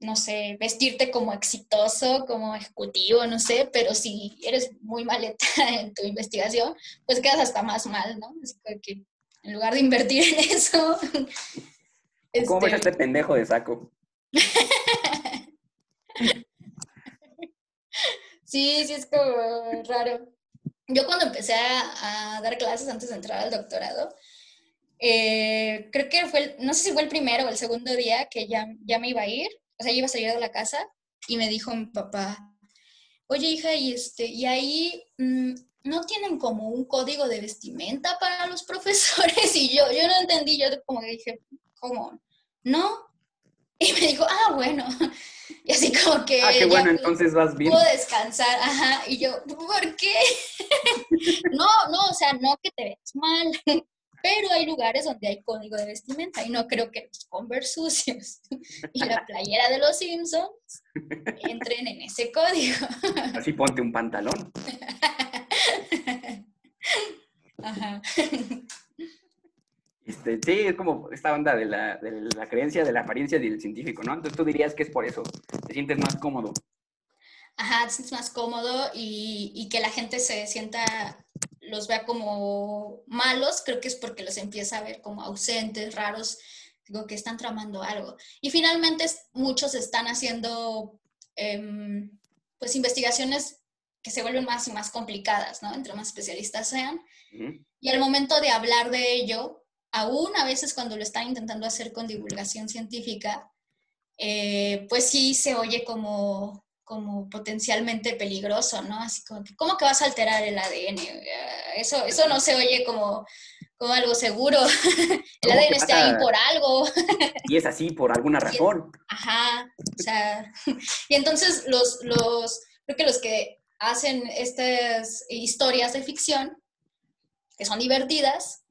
no sé, vestirte como exitoso, como ejecutivo, no sé, pero si eres muy maleta en tu investigación, pues quedas hasta más mal, ¿no? Así que en lugar de invertir en eso... ¿Cómo ves este, este pendejo de saco? sí, sí, es como raro. Yo cuando empecé a, dar clases antes de entrar al doctorado, eh, creo que fue, no sé si fue el primero o el segundo día que ya, ya me iba a ir, o sea, iba a salir de la casa y me dijo mi papá, oye hija, y, este, y ahí mm, no tienen como un código de vestimenta para los profesores y yo, yo no entendí, yo como que dije, ¿cómo? ¿No? Y me dijo, ah, bueno. Y así como que... Ah, qué bueno, entonces vas bien. Puedo descansar, ajá. Y yo, ¿por qué? no, no, o sea, no que te veas mal, pero hay lugares donde hay código de vestimenta y no creo que los Converse sucios y la playera de los Simpsons entren en ese código. Así ponte un pantalón. Ajá. Este, sí, es como esta onda de la, de la creencia de la apariencia del científico, ¿no? Entonces tú dirías que es por eso, te sientes más cómodo. Ajá, te sientes más cómodo y, y que la gente se sienta los vea como malos, creo que es porque los empieza a ver como ausentes, raros, digo que están tramando algo. Y finalmente muchos están haciendo em, pues investigaciones que se vuelven más y más complicadas, ¿no? Entre más especialistas sean. Y al momento de hablar de ello, aún a veces cuando lo están intentando hacer con divulgación científica, eh, pues sí se oye como como potencialmente peligroso, ¿no? Así como que, ¿cómo que vas a alterar el ADN? Eso, eso no se oye como, como algo seguro. el ADN está ahí por algo. y es así por alguna razón. Ajá, o sea, y entonces los, los, creo que los que hacen estas historias de ficción, que son divertidas,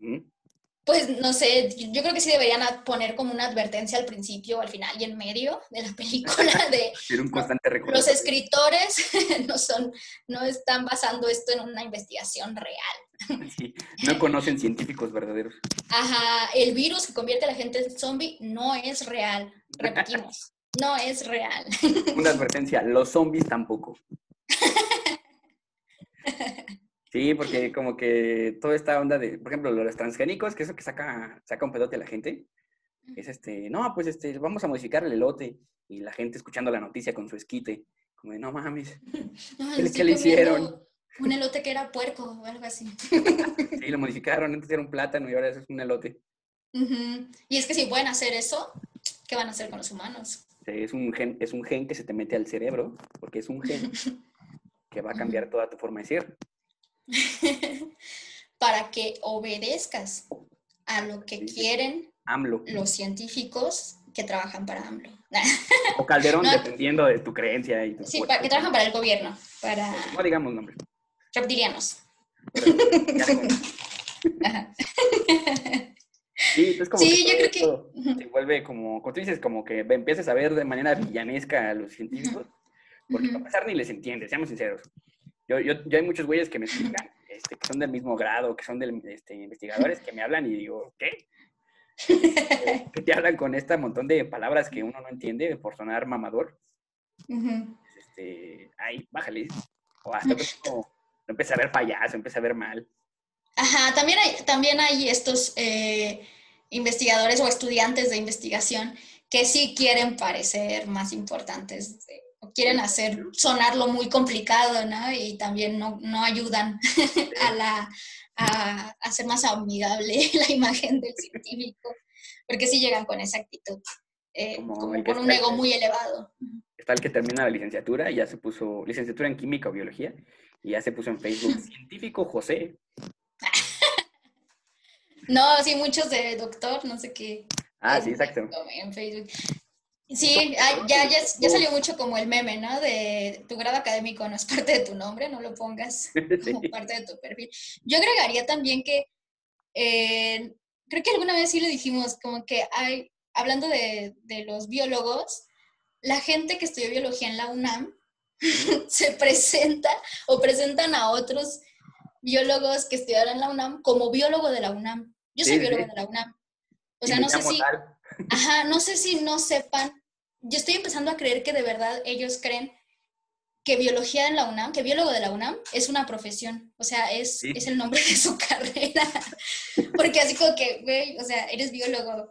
pues no sé, yo creo que sí deberían poner como una advertencia al principio, al final y en medio de la película de un constante los escritores no son, no están basando esto en una investigación real. Sí, no conocen científicos verdaderos. Ajá, el virus que convierte a la gente en zombie no es real. Repetimos, no es real. Una advertencia, los zombies tampoco. Sí, porque como que toda esta onda de, por ejemplo, los transgénicos, que eso que saca, saca un pedote a la gente, es este, no, pues este, vamos a modificar el elote. Y la gente escuchando la noticia con su esquite, como de, no mames, Ay, ¿Qué qué le hicieron? Un elote que era puerco o algo así. sí, lo modificaron, antes era un plátano y ahora es un elote. Y es que si pueden hacer eso, ¿qué van a hacer con los humanos? Sí, Es un, gen, es un gen que se te mete al cerebro, porque es un gen que va a cambiar toda tu forma de ser. Para que obedezcas a lo que quieren AMLO. los científicos que trabajan para AMLO. O Calderón, No. dependiendo de tu creencia y tu Sí, para, que trabajan para el gobierno, para No digamos nombres. reptilianos. Sí, es como Sí, que yo creo que- se vuelve como, como tú dices, como que empiezas a ver de manera villanesca a los científicos, porque Ujú. para empezar ni les entiendes, seamos sinceros. Yo, yo, yo hay muchos güeyes que me explican, este, que son del mismo grado, que son del, este, investigadores, que me hablan y digo, ¿qué? que te hablan con este montón de palabras que uno no entiende por sonar mamador. Ujú. Este, ay, bájale. O hasta no empieza a ver payaso, empieza a ver mal. Ajá, también hay, también hay estos eh, investigadores o estudiantes de investigación que sí quieren parecer más importantes o quieren hacer sonarlo muy complicado, ¿no? Y también no, no ayudan a, la, a hacer más amigable la imagen del científico, porque sí llegan con esa actitud, eh, Como como con un ego muy elevado. Está el que termina la licenciatura y ya se puso licenciatura en química o biología y ya se puso en Facebook científico José. No, sí, muchos de doctor, no sé qué. Ah, sí, exacto. En Facebook. Sí, ya, ya, ya salió mucho como el meme, ¿no? De tu grado académico no es parte de tu nombre, no lo pongas como parte de tu perfil. Yo agregaría también que, eh, creo que alguna vez sí lo dijimos, como que hay, hablando de, de los biólogos, la gente que estudió biología en la UNAM se presenta o presentan a otros biólogos que estudiaron en la UNAM como biólogo de la UNAM. Yo soy Sí, biólogo sí. de la UNAM. O sea, no sé si... tal. Ajá, no sé si no sepan. Yo estoy empezando a creer que de verdad ellos creen que biología en la UNAM, que biólogo de la UNAM es una profesión. O sea, es, Sí. es el nombre de su carrera. Porque así como que, güey, o sea, eres biólogo.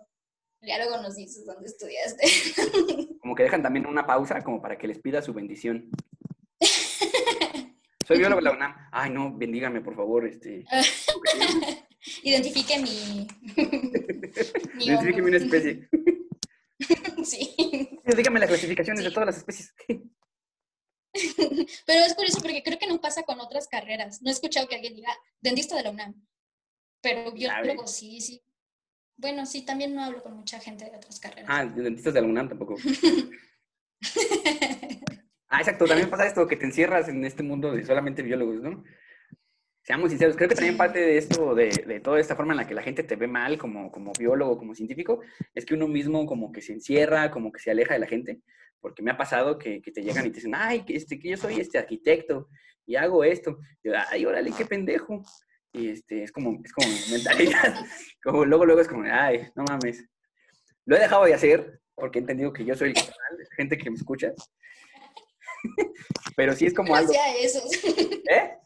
Ya luego nos dices dónde estudiaste. Como que dejan también una pausa como para que les pida su bendición. Soy biólogo de la UNAM. Ay, no, bendígame, por favor. Este, Identifique mi. mi Identifíqueme hongo. una especie. Sí. Dígame las clasificaciones de todas las especies. Pero es curioso porque creo que no pasa con otras carreras. No he escuchado que alguien diga dentista de la UNAM. Pero biólogo sí, sí. Bueno, sí, también no hablo con mucha gente de otras carreras. Ah, dentistas de la UNAM tampoco. Ah, exacto. También pasa esto, que te encierras en este mundo de solamente biólogos, ¿no? Seamos sinceros, creo que también parte de esto, de, de toda esta forma en la que la gente te ve mal como, como biólogo, como científico, es que uno mismo como que se encierra, como que se aleja de la gente, porque me ha pasado que, que te llegan y te dicen, ay, este, que yo soy este arquitecto y hago esto. Y yo, ay, órale, qué pendejo. Y este, es como, es como mentalidad, como luego, luego es como, ay, no mames. Lo he dejado de hacer porque he entendido que yo soy el canal, gente que me escucha. Pero sí es como algo, hacía eso. ¿eh?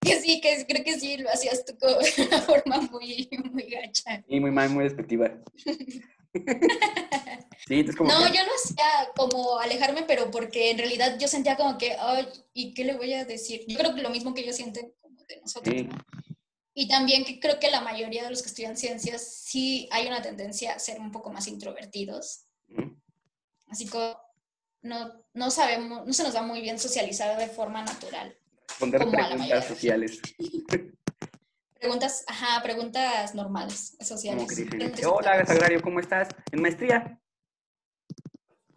Que sí, que creo que sí lo hacías tú de una forma muy, muy gacha. Y muy mal, muy despectiva. Sí, entonces como No, que- yo lo hacía como alejarme, pero porque en realidad yo sentía como que, ay, ¿y qué le voy a decir? Yo creo que lo mismo que ellos sienten como de nosotros. sí, Y también que creo que la mayoría de los que estudian ciencias sí hay una tendencia a ser un poco más introvertidos. Ujú. Así que no, no sabemos, no se nos da muy bien socializar de forma natural. Responder Como preguntas sociales. Preguntas, ajá, preguntas normales, Como sociales. que dicen, hola. Sagrario, ¿cómo estás? ¿En maestría?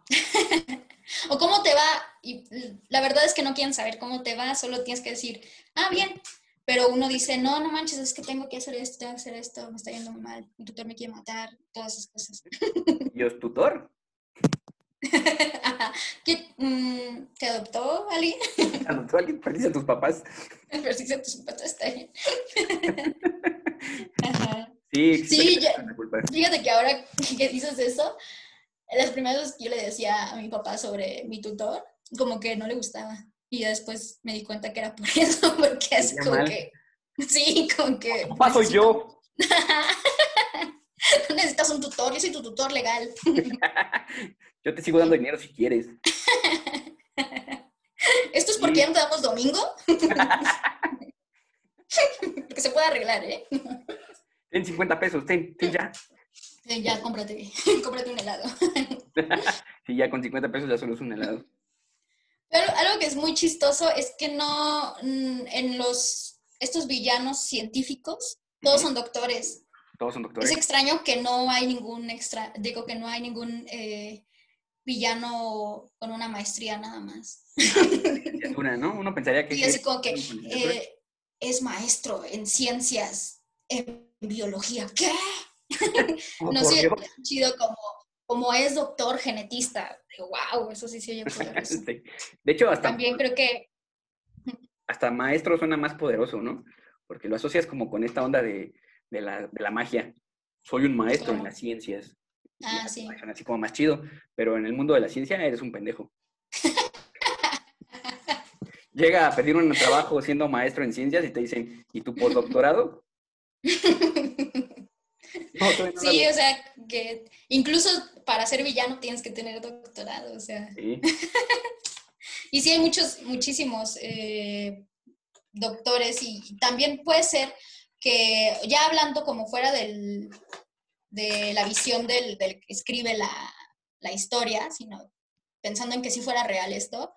O cómo te va, y la verdad es que no quieren saber cómo te va, solo tienes que decir, ah, bien, pero uno dice, no, no manches, es que tengo que hacer esto, tengo que hacer esto, me está yendo muy mal, mi tutor me quiere matar, todas esas cosas. ¿Y es tutor? ¿Qué, mm, ¿Te adoptó alguien? ¿Adoptó alguien? ¿Perdiste a tus papás? Perdiste a tus papás, está bien. Ajá. Sí, Sí, culpa. Fíjate que ahora que dices eso, las primeras veces que yo le decía a mi papá sobre mi tutor, como que no le gustaba. Y después me di cuenta que era por eso, porque es como mal. que. Sí, como que. Papá, soy yo. Tú necesitas un tutor, yo soy tu tutor legal. Yo te sigo dando dinero si quieres. ¿Esto es porque Sí. ya no te damos domingo? porque se puede arreglar, ¿eh? Ten 50 pesos, ten, ten ya. Eh, Ya, cómprate, cómprate un helado. Sí, ya con 50 pesos ya solo es un helado. Pero algo que es muy chistoso es que no, mm, en los, estos villanos científicos, todos son doctores. Todos son Es doctores. extraño que no hay ningún extra, digo que no hay ningún eh, villano con una maestría nada más. Licenciatura, ¿no? Uno pensaría que... Y así como que eh, es maestro en ciencias, en biología. ¿Qué? Oh, No sé, chido como, como es doctor genetista. Wow, eso sí se oye poderoso. Sí. De hecho, hasta, También creo que hasta maestro suena más poderoso, ¿no? Porque lo asocias como con esta onda de, de la, de la magia. Soy un maestro en las ciencias. Ah, sí. Así como más chido. Pero en el mundo de la ciencia eres un pendejo. Llega a pedir un trabajo siendo maestro en ciencias y te dicen, ¿y tu postdoctorado? No, Sí, o sea, que incluso para ser villano tienes que tener doctorado, o sea. Sí. Y sí hay muchos, muchísimos eh, doctores y también puede ser que, ya hablando como fuera del, de la visión del, del que escribe la, la historia, sino pensando en que si fuera real esto,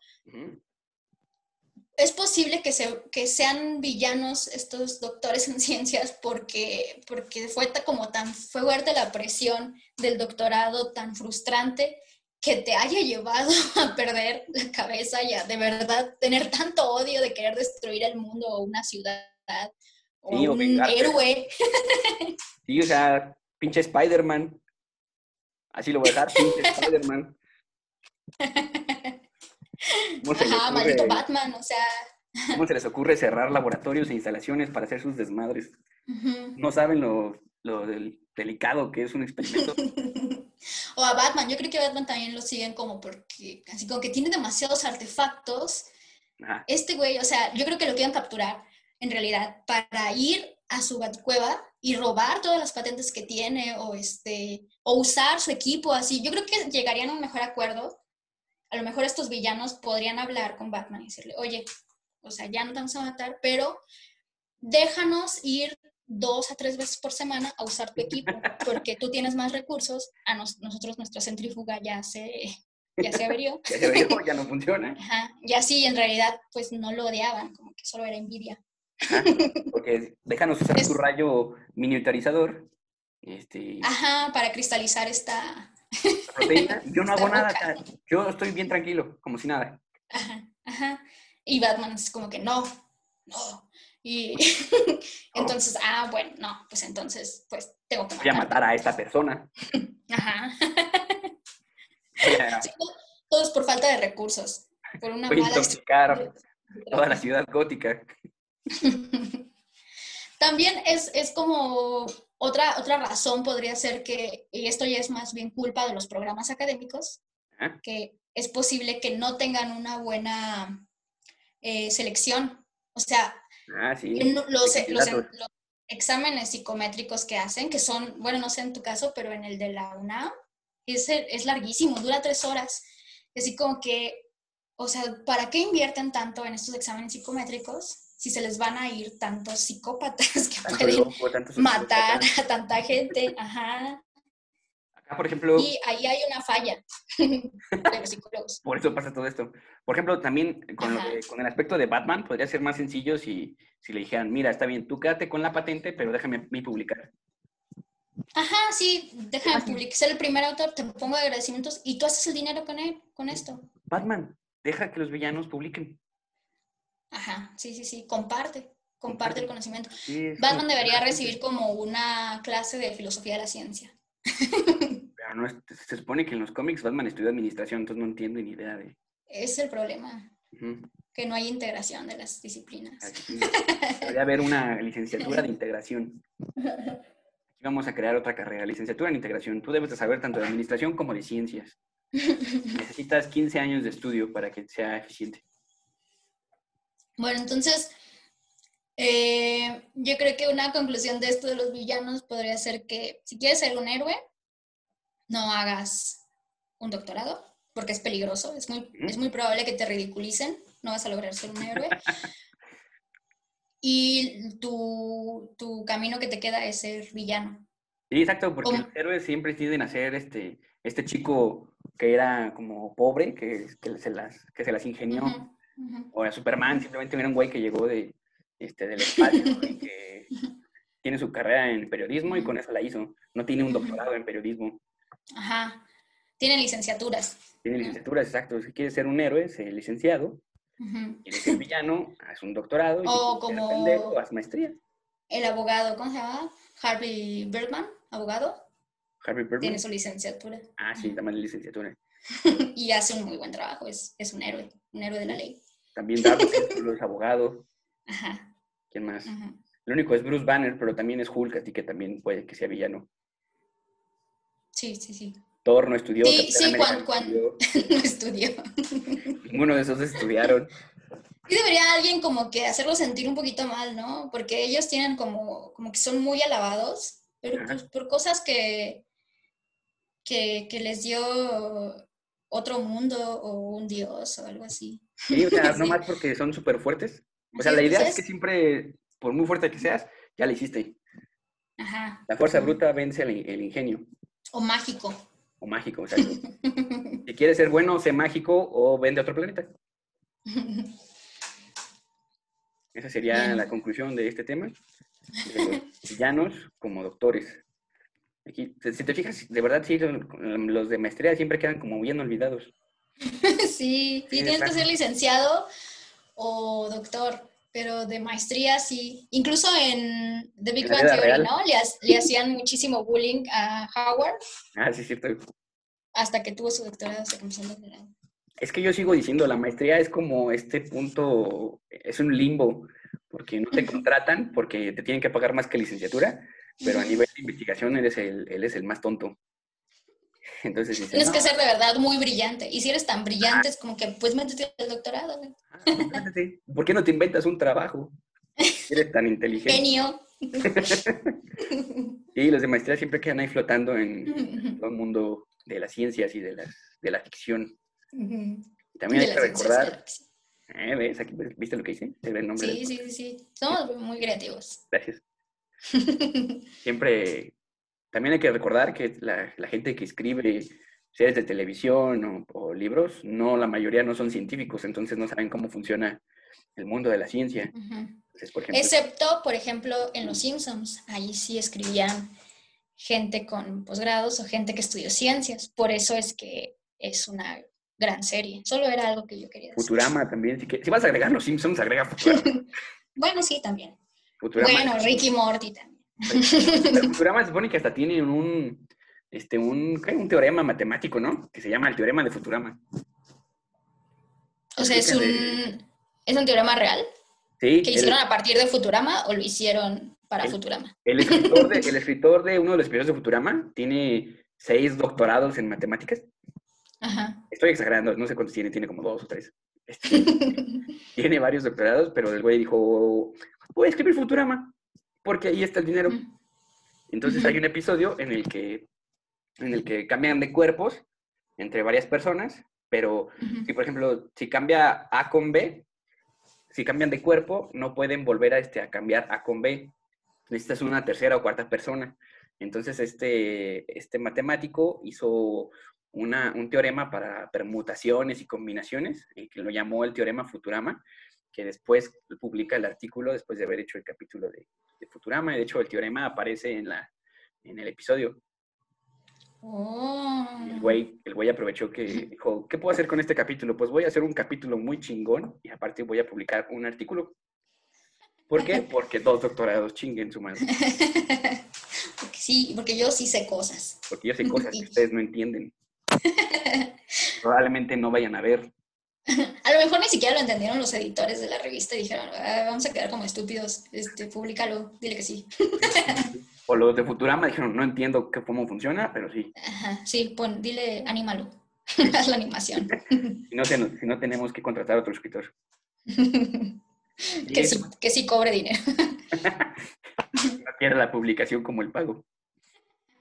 es posible que, se, que sean villanos estos doctores en ciencias porque, porque fue como tan fuerte la presión del doctorado, tan frustrante, que te haya llevado a perder la cabeza y a de verdad tener tanto odio de querer destruir el mundo o una ciudad o Sí, un héroe. Sí, o sea, pinche Spider-Man. Así lo voy a dejar, pinche Spider-Man. ¿Cómo se, les Ajá, ocurre, maldito Batman, o sea. cómo se les ocurre cerrar laboratorios e instalaciones para hacer sus desmadres? No saben lo, lo del- delicado que es un experimento. o a Batman, yo creo que a Batman también lo siguen como porque, así como que tiene demasiados artefactos. Ajá. Este güey, o sea, yo creo que lo quieren capturar en realidad para ir a su Batcueva y robar todas las patentes que tiene o este o usar su equipo así. Yo creo que llegarían a un mejor acuerdo. A lo mejor estos villanos podrían hablar con Batman y decirle, oye, o sea, ya no te vamos a matar, pero déjanos ir dos a tres veces por semana a usar tu equipo, porque tú tienes más recursos, a nos- nosotros nuestra centrífuga ya se, ya se averió. Ya se vio, ya no funciona. Ajá. Y así en realidad pues no lo odiaban, como que solo era envidia. Porque déjanos usar Es- tu rayo miniaturizador. Este, Ajá, para cristalizar esta... proteína. Yo no hago Esta nada. boca. Yo estoy bien tranquilo, como si nada. Ajá, ajá. Y Batman es como que no, no. Y entonces, ah, bueno, no, pues entonces, pues tengo que Voy a matar. matar a esta persona. Ajá. Voy a, Sí, todo- todo es por falta de recursos, por una voy mala intoxicar toda la ciudad gótica. También es, es como otra, otra razón podría ser que, y esto ya es más bien culpa de los programas académicos, que es posible que no tengan una buena eh, selección. O sea, Ah, sí. los, los exámenes psicométricos que hacen, que son, bueno, no sé en tu caso, pero en el de la UNAM, es, es larguísimo, dura tres horas. Así como que, o sea, ¿para qué invierten tanto en estos exámenes psicométricos si se les van a ir tantos psicópatas que Tanto pueden loco, matar a tanta gente? Ajá. Acá, por ejemplo, Y ahí hay una falla de los psicólogos. por eso pasa todo esto. Por ejemplo, también con, lo de- con el aspecto de Batman, podría ser más sencillo si, si le dijeran, mira, está bien, tú quédate con la patente, pero déjame mí publicar. Ajá, sí, déjame publicar, ser el primer autor, te pongo agradecimientos y tú haces el dinero con él, con esto. Batman, deja que los villanos publiquen. Ajá, sí, sí, sí, comparte, comparte el conocimiento. Sí, Batman debería recibir como una clase de filosofía de la ciencia. Pero no se supone que en los cómics Batman estudió administración, entonces no entiendo ni idea de... Es el problema, que no hay integración de las disciplinas. Aquí Debería haber una licenciatura de integración. Aquí vamos a crear otra carrera, licenciatura en integración. Tú debes de saber tanto de administración como de ciencias. Necesitas 15 años de estudio para que sea eficiente. Bueno, entonces, eh, yo creo que una conclusión de esto de los villanos podría ser que si quieres ser un héroe, no hagas un doctorado, porque es peligroso, es muy, es muy probable que te ridiculicen, no vas a lograr ser un héroe. Y tu, tu camino que te queda es ser villano. Sí, exacto, porque los héroes siempre tienden a ser este, este chico que era como pobre, que, que, se, las, que se las ingenió. O a Superman, simplemente era un güey que llegó de, este, del espacio y que tiene su carrera en periodismo y con eso la hizo. No tiene un doctorado en periodismo. Ajá. Tienen licenciaturas. Tiene licenciaturas, exacto. Si quieres ser un héroe, sé licenciado. Ujú. quieres ser villano, haz un doctorado. Y si O ser como- pendejo, haz maestría. El abogado, ¿cómo se llama? Harvey Birdman, abogado, Harvey Birdman. tiene su licenciatura. Ah, sí, también licenciatura. y hace un muy buen trabajo, es, es un héroe, un héroe de la ley. También Darwin es abogado. Ajá. ¿Quién más? ajá. Lo único es Bruce Banner, pero también es Hulk, así que también puede que sea villano. Sí, sí, sí. Thor no estudió. Sí, Capitán sí, América cuan- no estudió. no estudió. Ninguno de esos estudiaron. Y debería alguien como que hacerlo sentir un poquito mal, ¿no? Porque ellos tienen como, como que son muy alabados, pero Ajá. pues por cosas que, que, que les dio otro mundo o un dios o algo así. Sí, o sea, Sí. no más porque son súper fuertes. O sea, Sí, la idea entonces- es que siempre, por muy fuerte que seas, ya la hiciste. Ajá. La fuerza bruta vence el, el ingenio. O mágico. O mágico, o sea, si quieres ser bueno, sé mágico o vende a otro planeta. Esa sería Bien. la conclusión de este tema. De los villanos como doctores. Aquí, si te fijas, de verdad, sí, los de maestría siempre quedan como bien olvidados. sí, sí, tienes que ser licenciado o doctor, pero de maestría sí. Incluso en The Big Bang Theory. ¿no? Le, le hacían muchísimo bullying a Howard Ah, sí, cierto. hasta que tuvo su doctorado, empezó el doctorado. Es que yo sigo diciendo, la maestría es como este punto, es un limbo, porque no te contratan, porque te tienen que pagar más que licenciatura, pero a nivel de investigación eres el, él es el más tonto. Entonces Tienes no, que ser de verdad muy brillante. Y si eres tan brillante, es como que pues métete al doctorado. güey. ah, espérate, ¿por qué no te inventas un trabajo? Eres tan inteligente. Genio. Y los de maestría siempre quedan ahí flotando en todo el mundo de las ciencias y de, las, de la ficción. Y también De hay que recordar. ¿eh? ¿Ves? Aquí, ¿Viste lo que hice? El nombre. Sí, sí, sí, sí. Somos muy creativos. Gracias. siempre, también hay que recordar que la, la gente que escribe series de televisión o, o libros, no, la mayoría no son científicos, entonces no saben cómo funciona el mundo de la ciencia. Ujú. Entonces, por ejemplo, Excepto, por ejemplo, en Los Simpsons. Ahí sí escribían gente con posgrados o gente que estudió ciencias. Por eso es que es una gran serie. Solo era algo que yo quería decir. Futurama también, si, que- si vas a agregar los Simpsons, agrega Futurama. Bueno, sí, también. Futurama, Bueno, Ricky Morty también. Futurama se supone que hasta tiene un, este, un, ¿qué? un teorema matemático, ¿no? Que se llama el teorema de Futurama. O sea, es un, es un teorema real Sí, que el- hicieron a partir de Futurama o lo hicieron para El- Futurama. El escritor, de, el escritor de uno de los episodios de Futurama tiene seis doctorados en matemáticas. Ajá. Estoy exagerando, no sé cuántos tiene, tiene como dos o tres. Este, tiene varios doctorados, pero el güey dijo, voy a escribir Futurama, porque ahí está el dinero. Entonces hay un episodio en el que, en el que cambian de cuerpos entre varias personas, pero si por ejemplo, si cambia A con B, si cambian de cuerpo, no pueden volver a, este, a cambiar A con B. Necesitas una tercera o cuarta persona. Entonces, este, este matemático hizo una, un teorema para permutaciones y combinaciones, y que lo llamó el teorema Futurama, que después publica el artículo después de haber hecho el capítulo de, de Futurama. De hecho, el teorema aparece en, la, en el episodio. Oh. El güey, el güey aprovechó que dijo, ¿qué puedo hacer con este capítulo? Pues voy a hacer un capítulo muy chingón y aparte voy a publicar un artículo. ¿Por qué? Porque dos doctorados chinguen su madre. porque sí, porque yo sí sé cosas. Porque yo sé cosas que ustedes no entienden. Probablemente no vayan a ver. A lo mejor ni siquiera lo entendieron los editores de la revista y dijeron, "Ah, vamos a quedar como estúpidos, este, públicalo, dile que sí. O los de Futurama dijeron, no entiendo qué- cómo funciona, pero sí. Ajá, sí, pon, dile, anímalo, haz la animación. Si no, si no tenemos que contratar a otro escritor. que, sí, que sí cobre dinero. No quiere la publicación como el pago.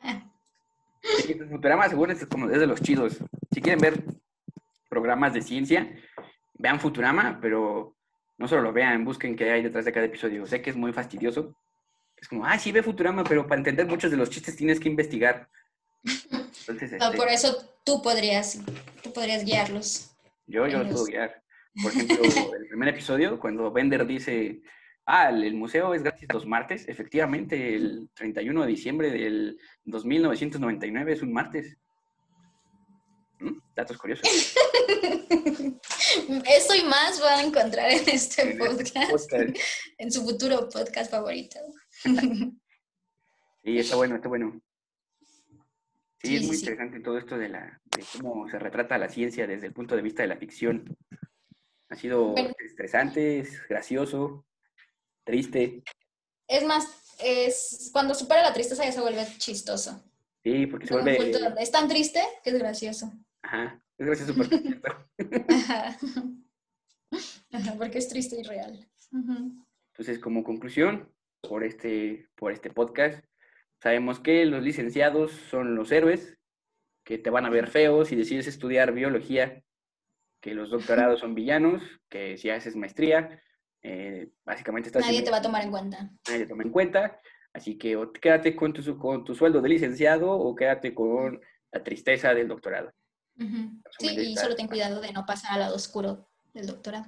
Sí, pues, Futurama, según es como es de los chidos. Si quieren ver programas de ciencia, vean Futurama, pero no solo lo vean, busquen qué hay detrás de cada episodio. Sé que es muy fastidioso. Es como, ah, sí, ve Futurama, pero para entender muchos de los chistes tienes que investigar. Entonces, No, este, por eso tú podrías, tú podrías guiarlos. Yo, yo lo puedo guiar. Por ejemplo, el primer episodio, cuando Bender dice, ah, el, museo es gratis los martes, efectivamente, el 31 de diciembre del 2999 es un martes. ¿Mm? Datos curiosos. Eso y más van a encontrar en este En este podcast, podcast. en su futuro podcast favorito. Sí, está bueno, está bueno. Sí, Sí, es muy sí. interesante todo esto de, la, de cómo se retrata la ciencia desde el punto de vista de la ficción. Ha sido Bueno. estresante, es gracioso, triste. Es más, es cuando supera la tristeza ya se vuelve chistoso. Sí, porque se Como vuelve... es tan triste que es gracioso. Ajá, es gracioso porque. Ajá. Ajá, porque es triste y real. Entonces, como conclusión, por este, por este podcast, sabemos que los licenciados son los héroes, que te van a ver feos si decides estudiar biología, que los doctorados son villanos, que si haces maestría, eh, básicamente estás... Nadie te va a tomar en cuenta. Nadie te toma en cuenta, así que o quédate con tu, con tu sueldo de licenciado o quédate con la tristeza del doctorado. Sí, y solo ten cuidado de no pasar al lado oscuro del doctorado.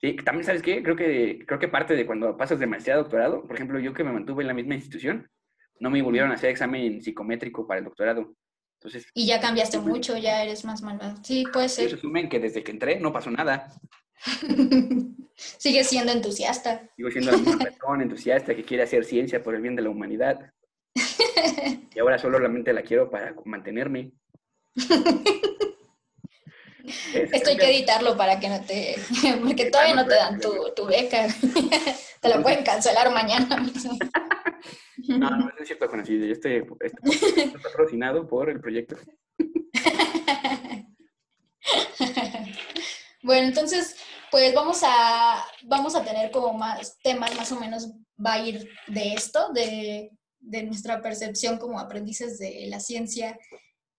Sí, también sabes qué, creo que, creo que parte de cuando pasas de maestría a doctorado, por ejemplo, yo que me mantuve en la misma institución, no me volvieron a hacer examen psicométrico para el doctorado. Entonces, Y ya cambiaste mucho, ya eres más malvado. Sí, puede ser. asumen que desde que entré no pasó nada. Sigues siendo entusiasta. Sigo siendo la misma persona entusiasta que quiere hacer ciencia por el bien de la humanidad. Y ahora solamente la quiero para mantenerme. Es- Esto hay que editarlo para que no te... Porque todavía no te dan tu, tu beca. Te la pueden cancelar mañana mismo. No, no, es cierto. Este, este podcast está patrocinado por el proyecto. Bueno, entonces, pues vamos a, vamos a tener como más temas, más o menos va a ir de esto, de, de nuestra percepción como aprendices de la ciencia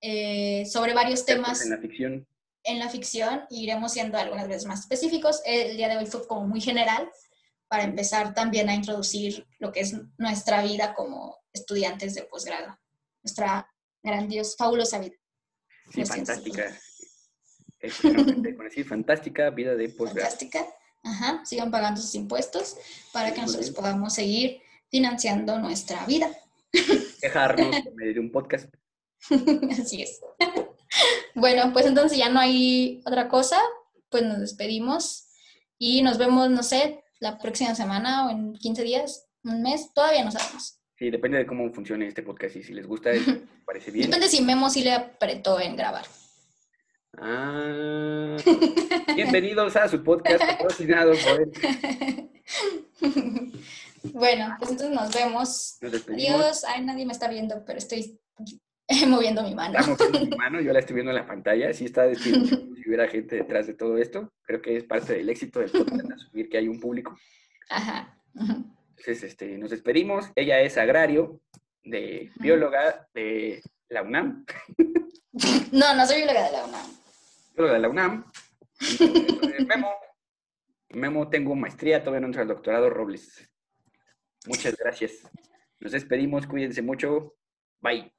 eh, sobre varios temas En la ficción. en la ficción iremos siendo algunas veces más específicos. El día de hoy fue como muy general para empezar también a introducir lo que es nuestra vida como estudiantes de posgrado, nuestra grandiosa, fabulosa vida. Sí, siento. Con decir fantástica vida de posgrado. Fantástica. Ajá, sigan pagando sus impuestos para que nosotros podamos seguir financiando nuestra vida. Quejarnos por medio de un podcast. Así es. Bueno, pues entonces ya no hay otra cosa, pues nos despedimos y nos vemos, no sé, la próxima semana o en 15 días, un mes, todavía no sabemos. Sí, depende de cómo funcione este podcast y si les gusta, les parece bien. Depende si Memo sí le apretó en grabar. Ah, bienvenidos a su podcast patrocinado por él. Bueno, pues entonces nos vemos. Nos. Adiós. Ay, nadie me está viendo, pero estoy moviendo mi mano. Mi mano, yo la estoy viendo en la pantalla. Sí está como si hubiera gente detrás de todo esto. Creo que es parte del éxito del podcast, asumir que hay un público. Ajá. Entonces, este, nos despedimos. Ella es agrario, de bióloga de la UNAM. No, no soy bióloga de la UNAM. Bióloga de la UNAM. Eh, Memo. Memo, tengo maestría, todavía no entro al doctorado Robles. Muchas gracias. Nos despedimos, cuídense mucho. Bye.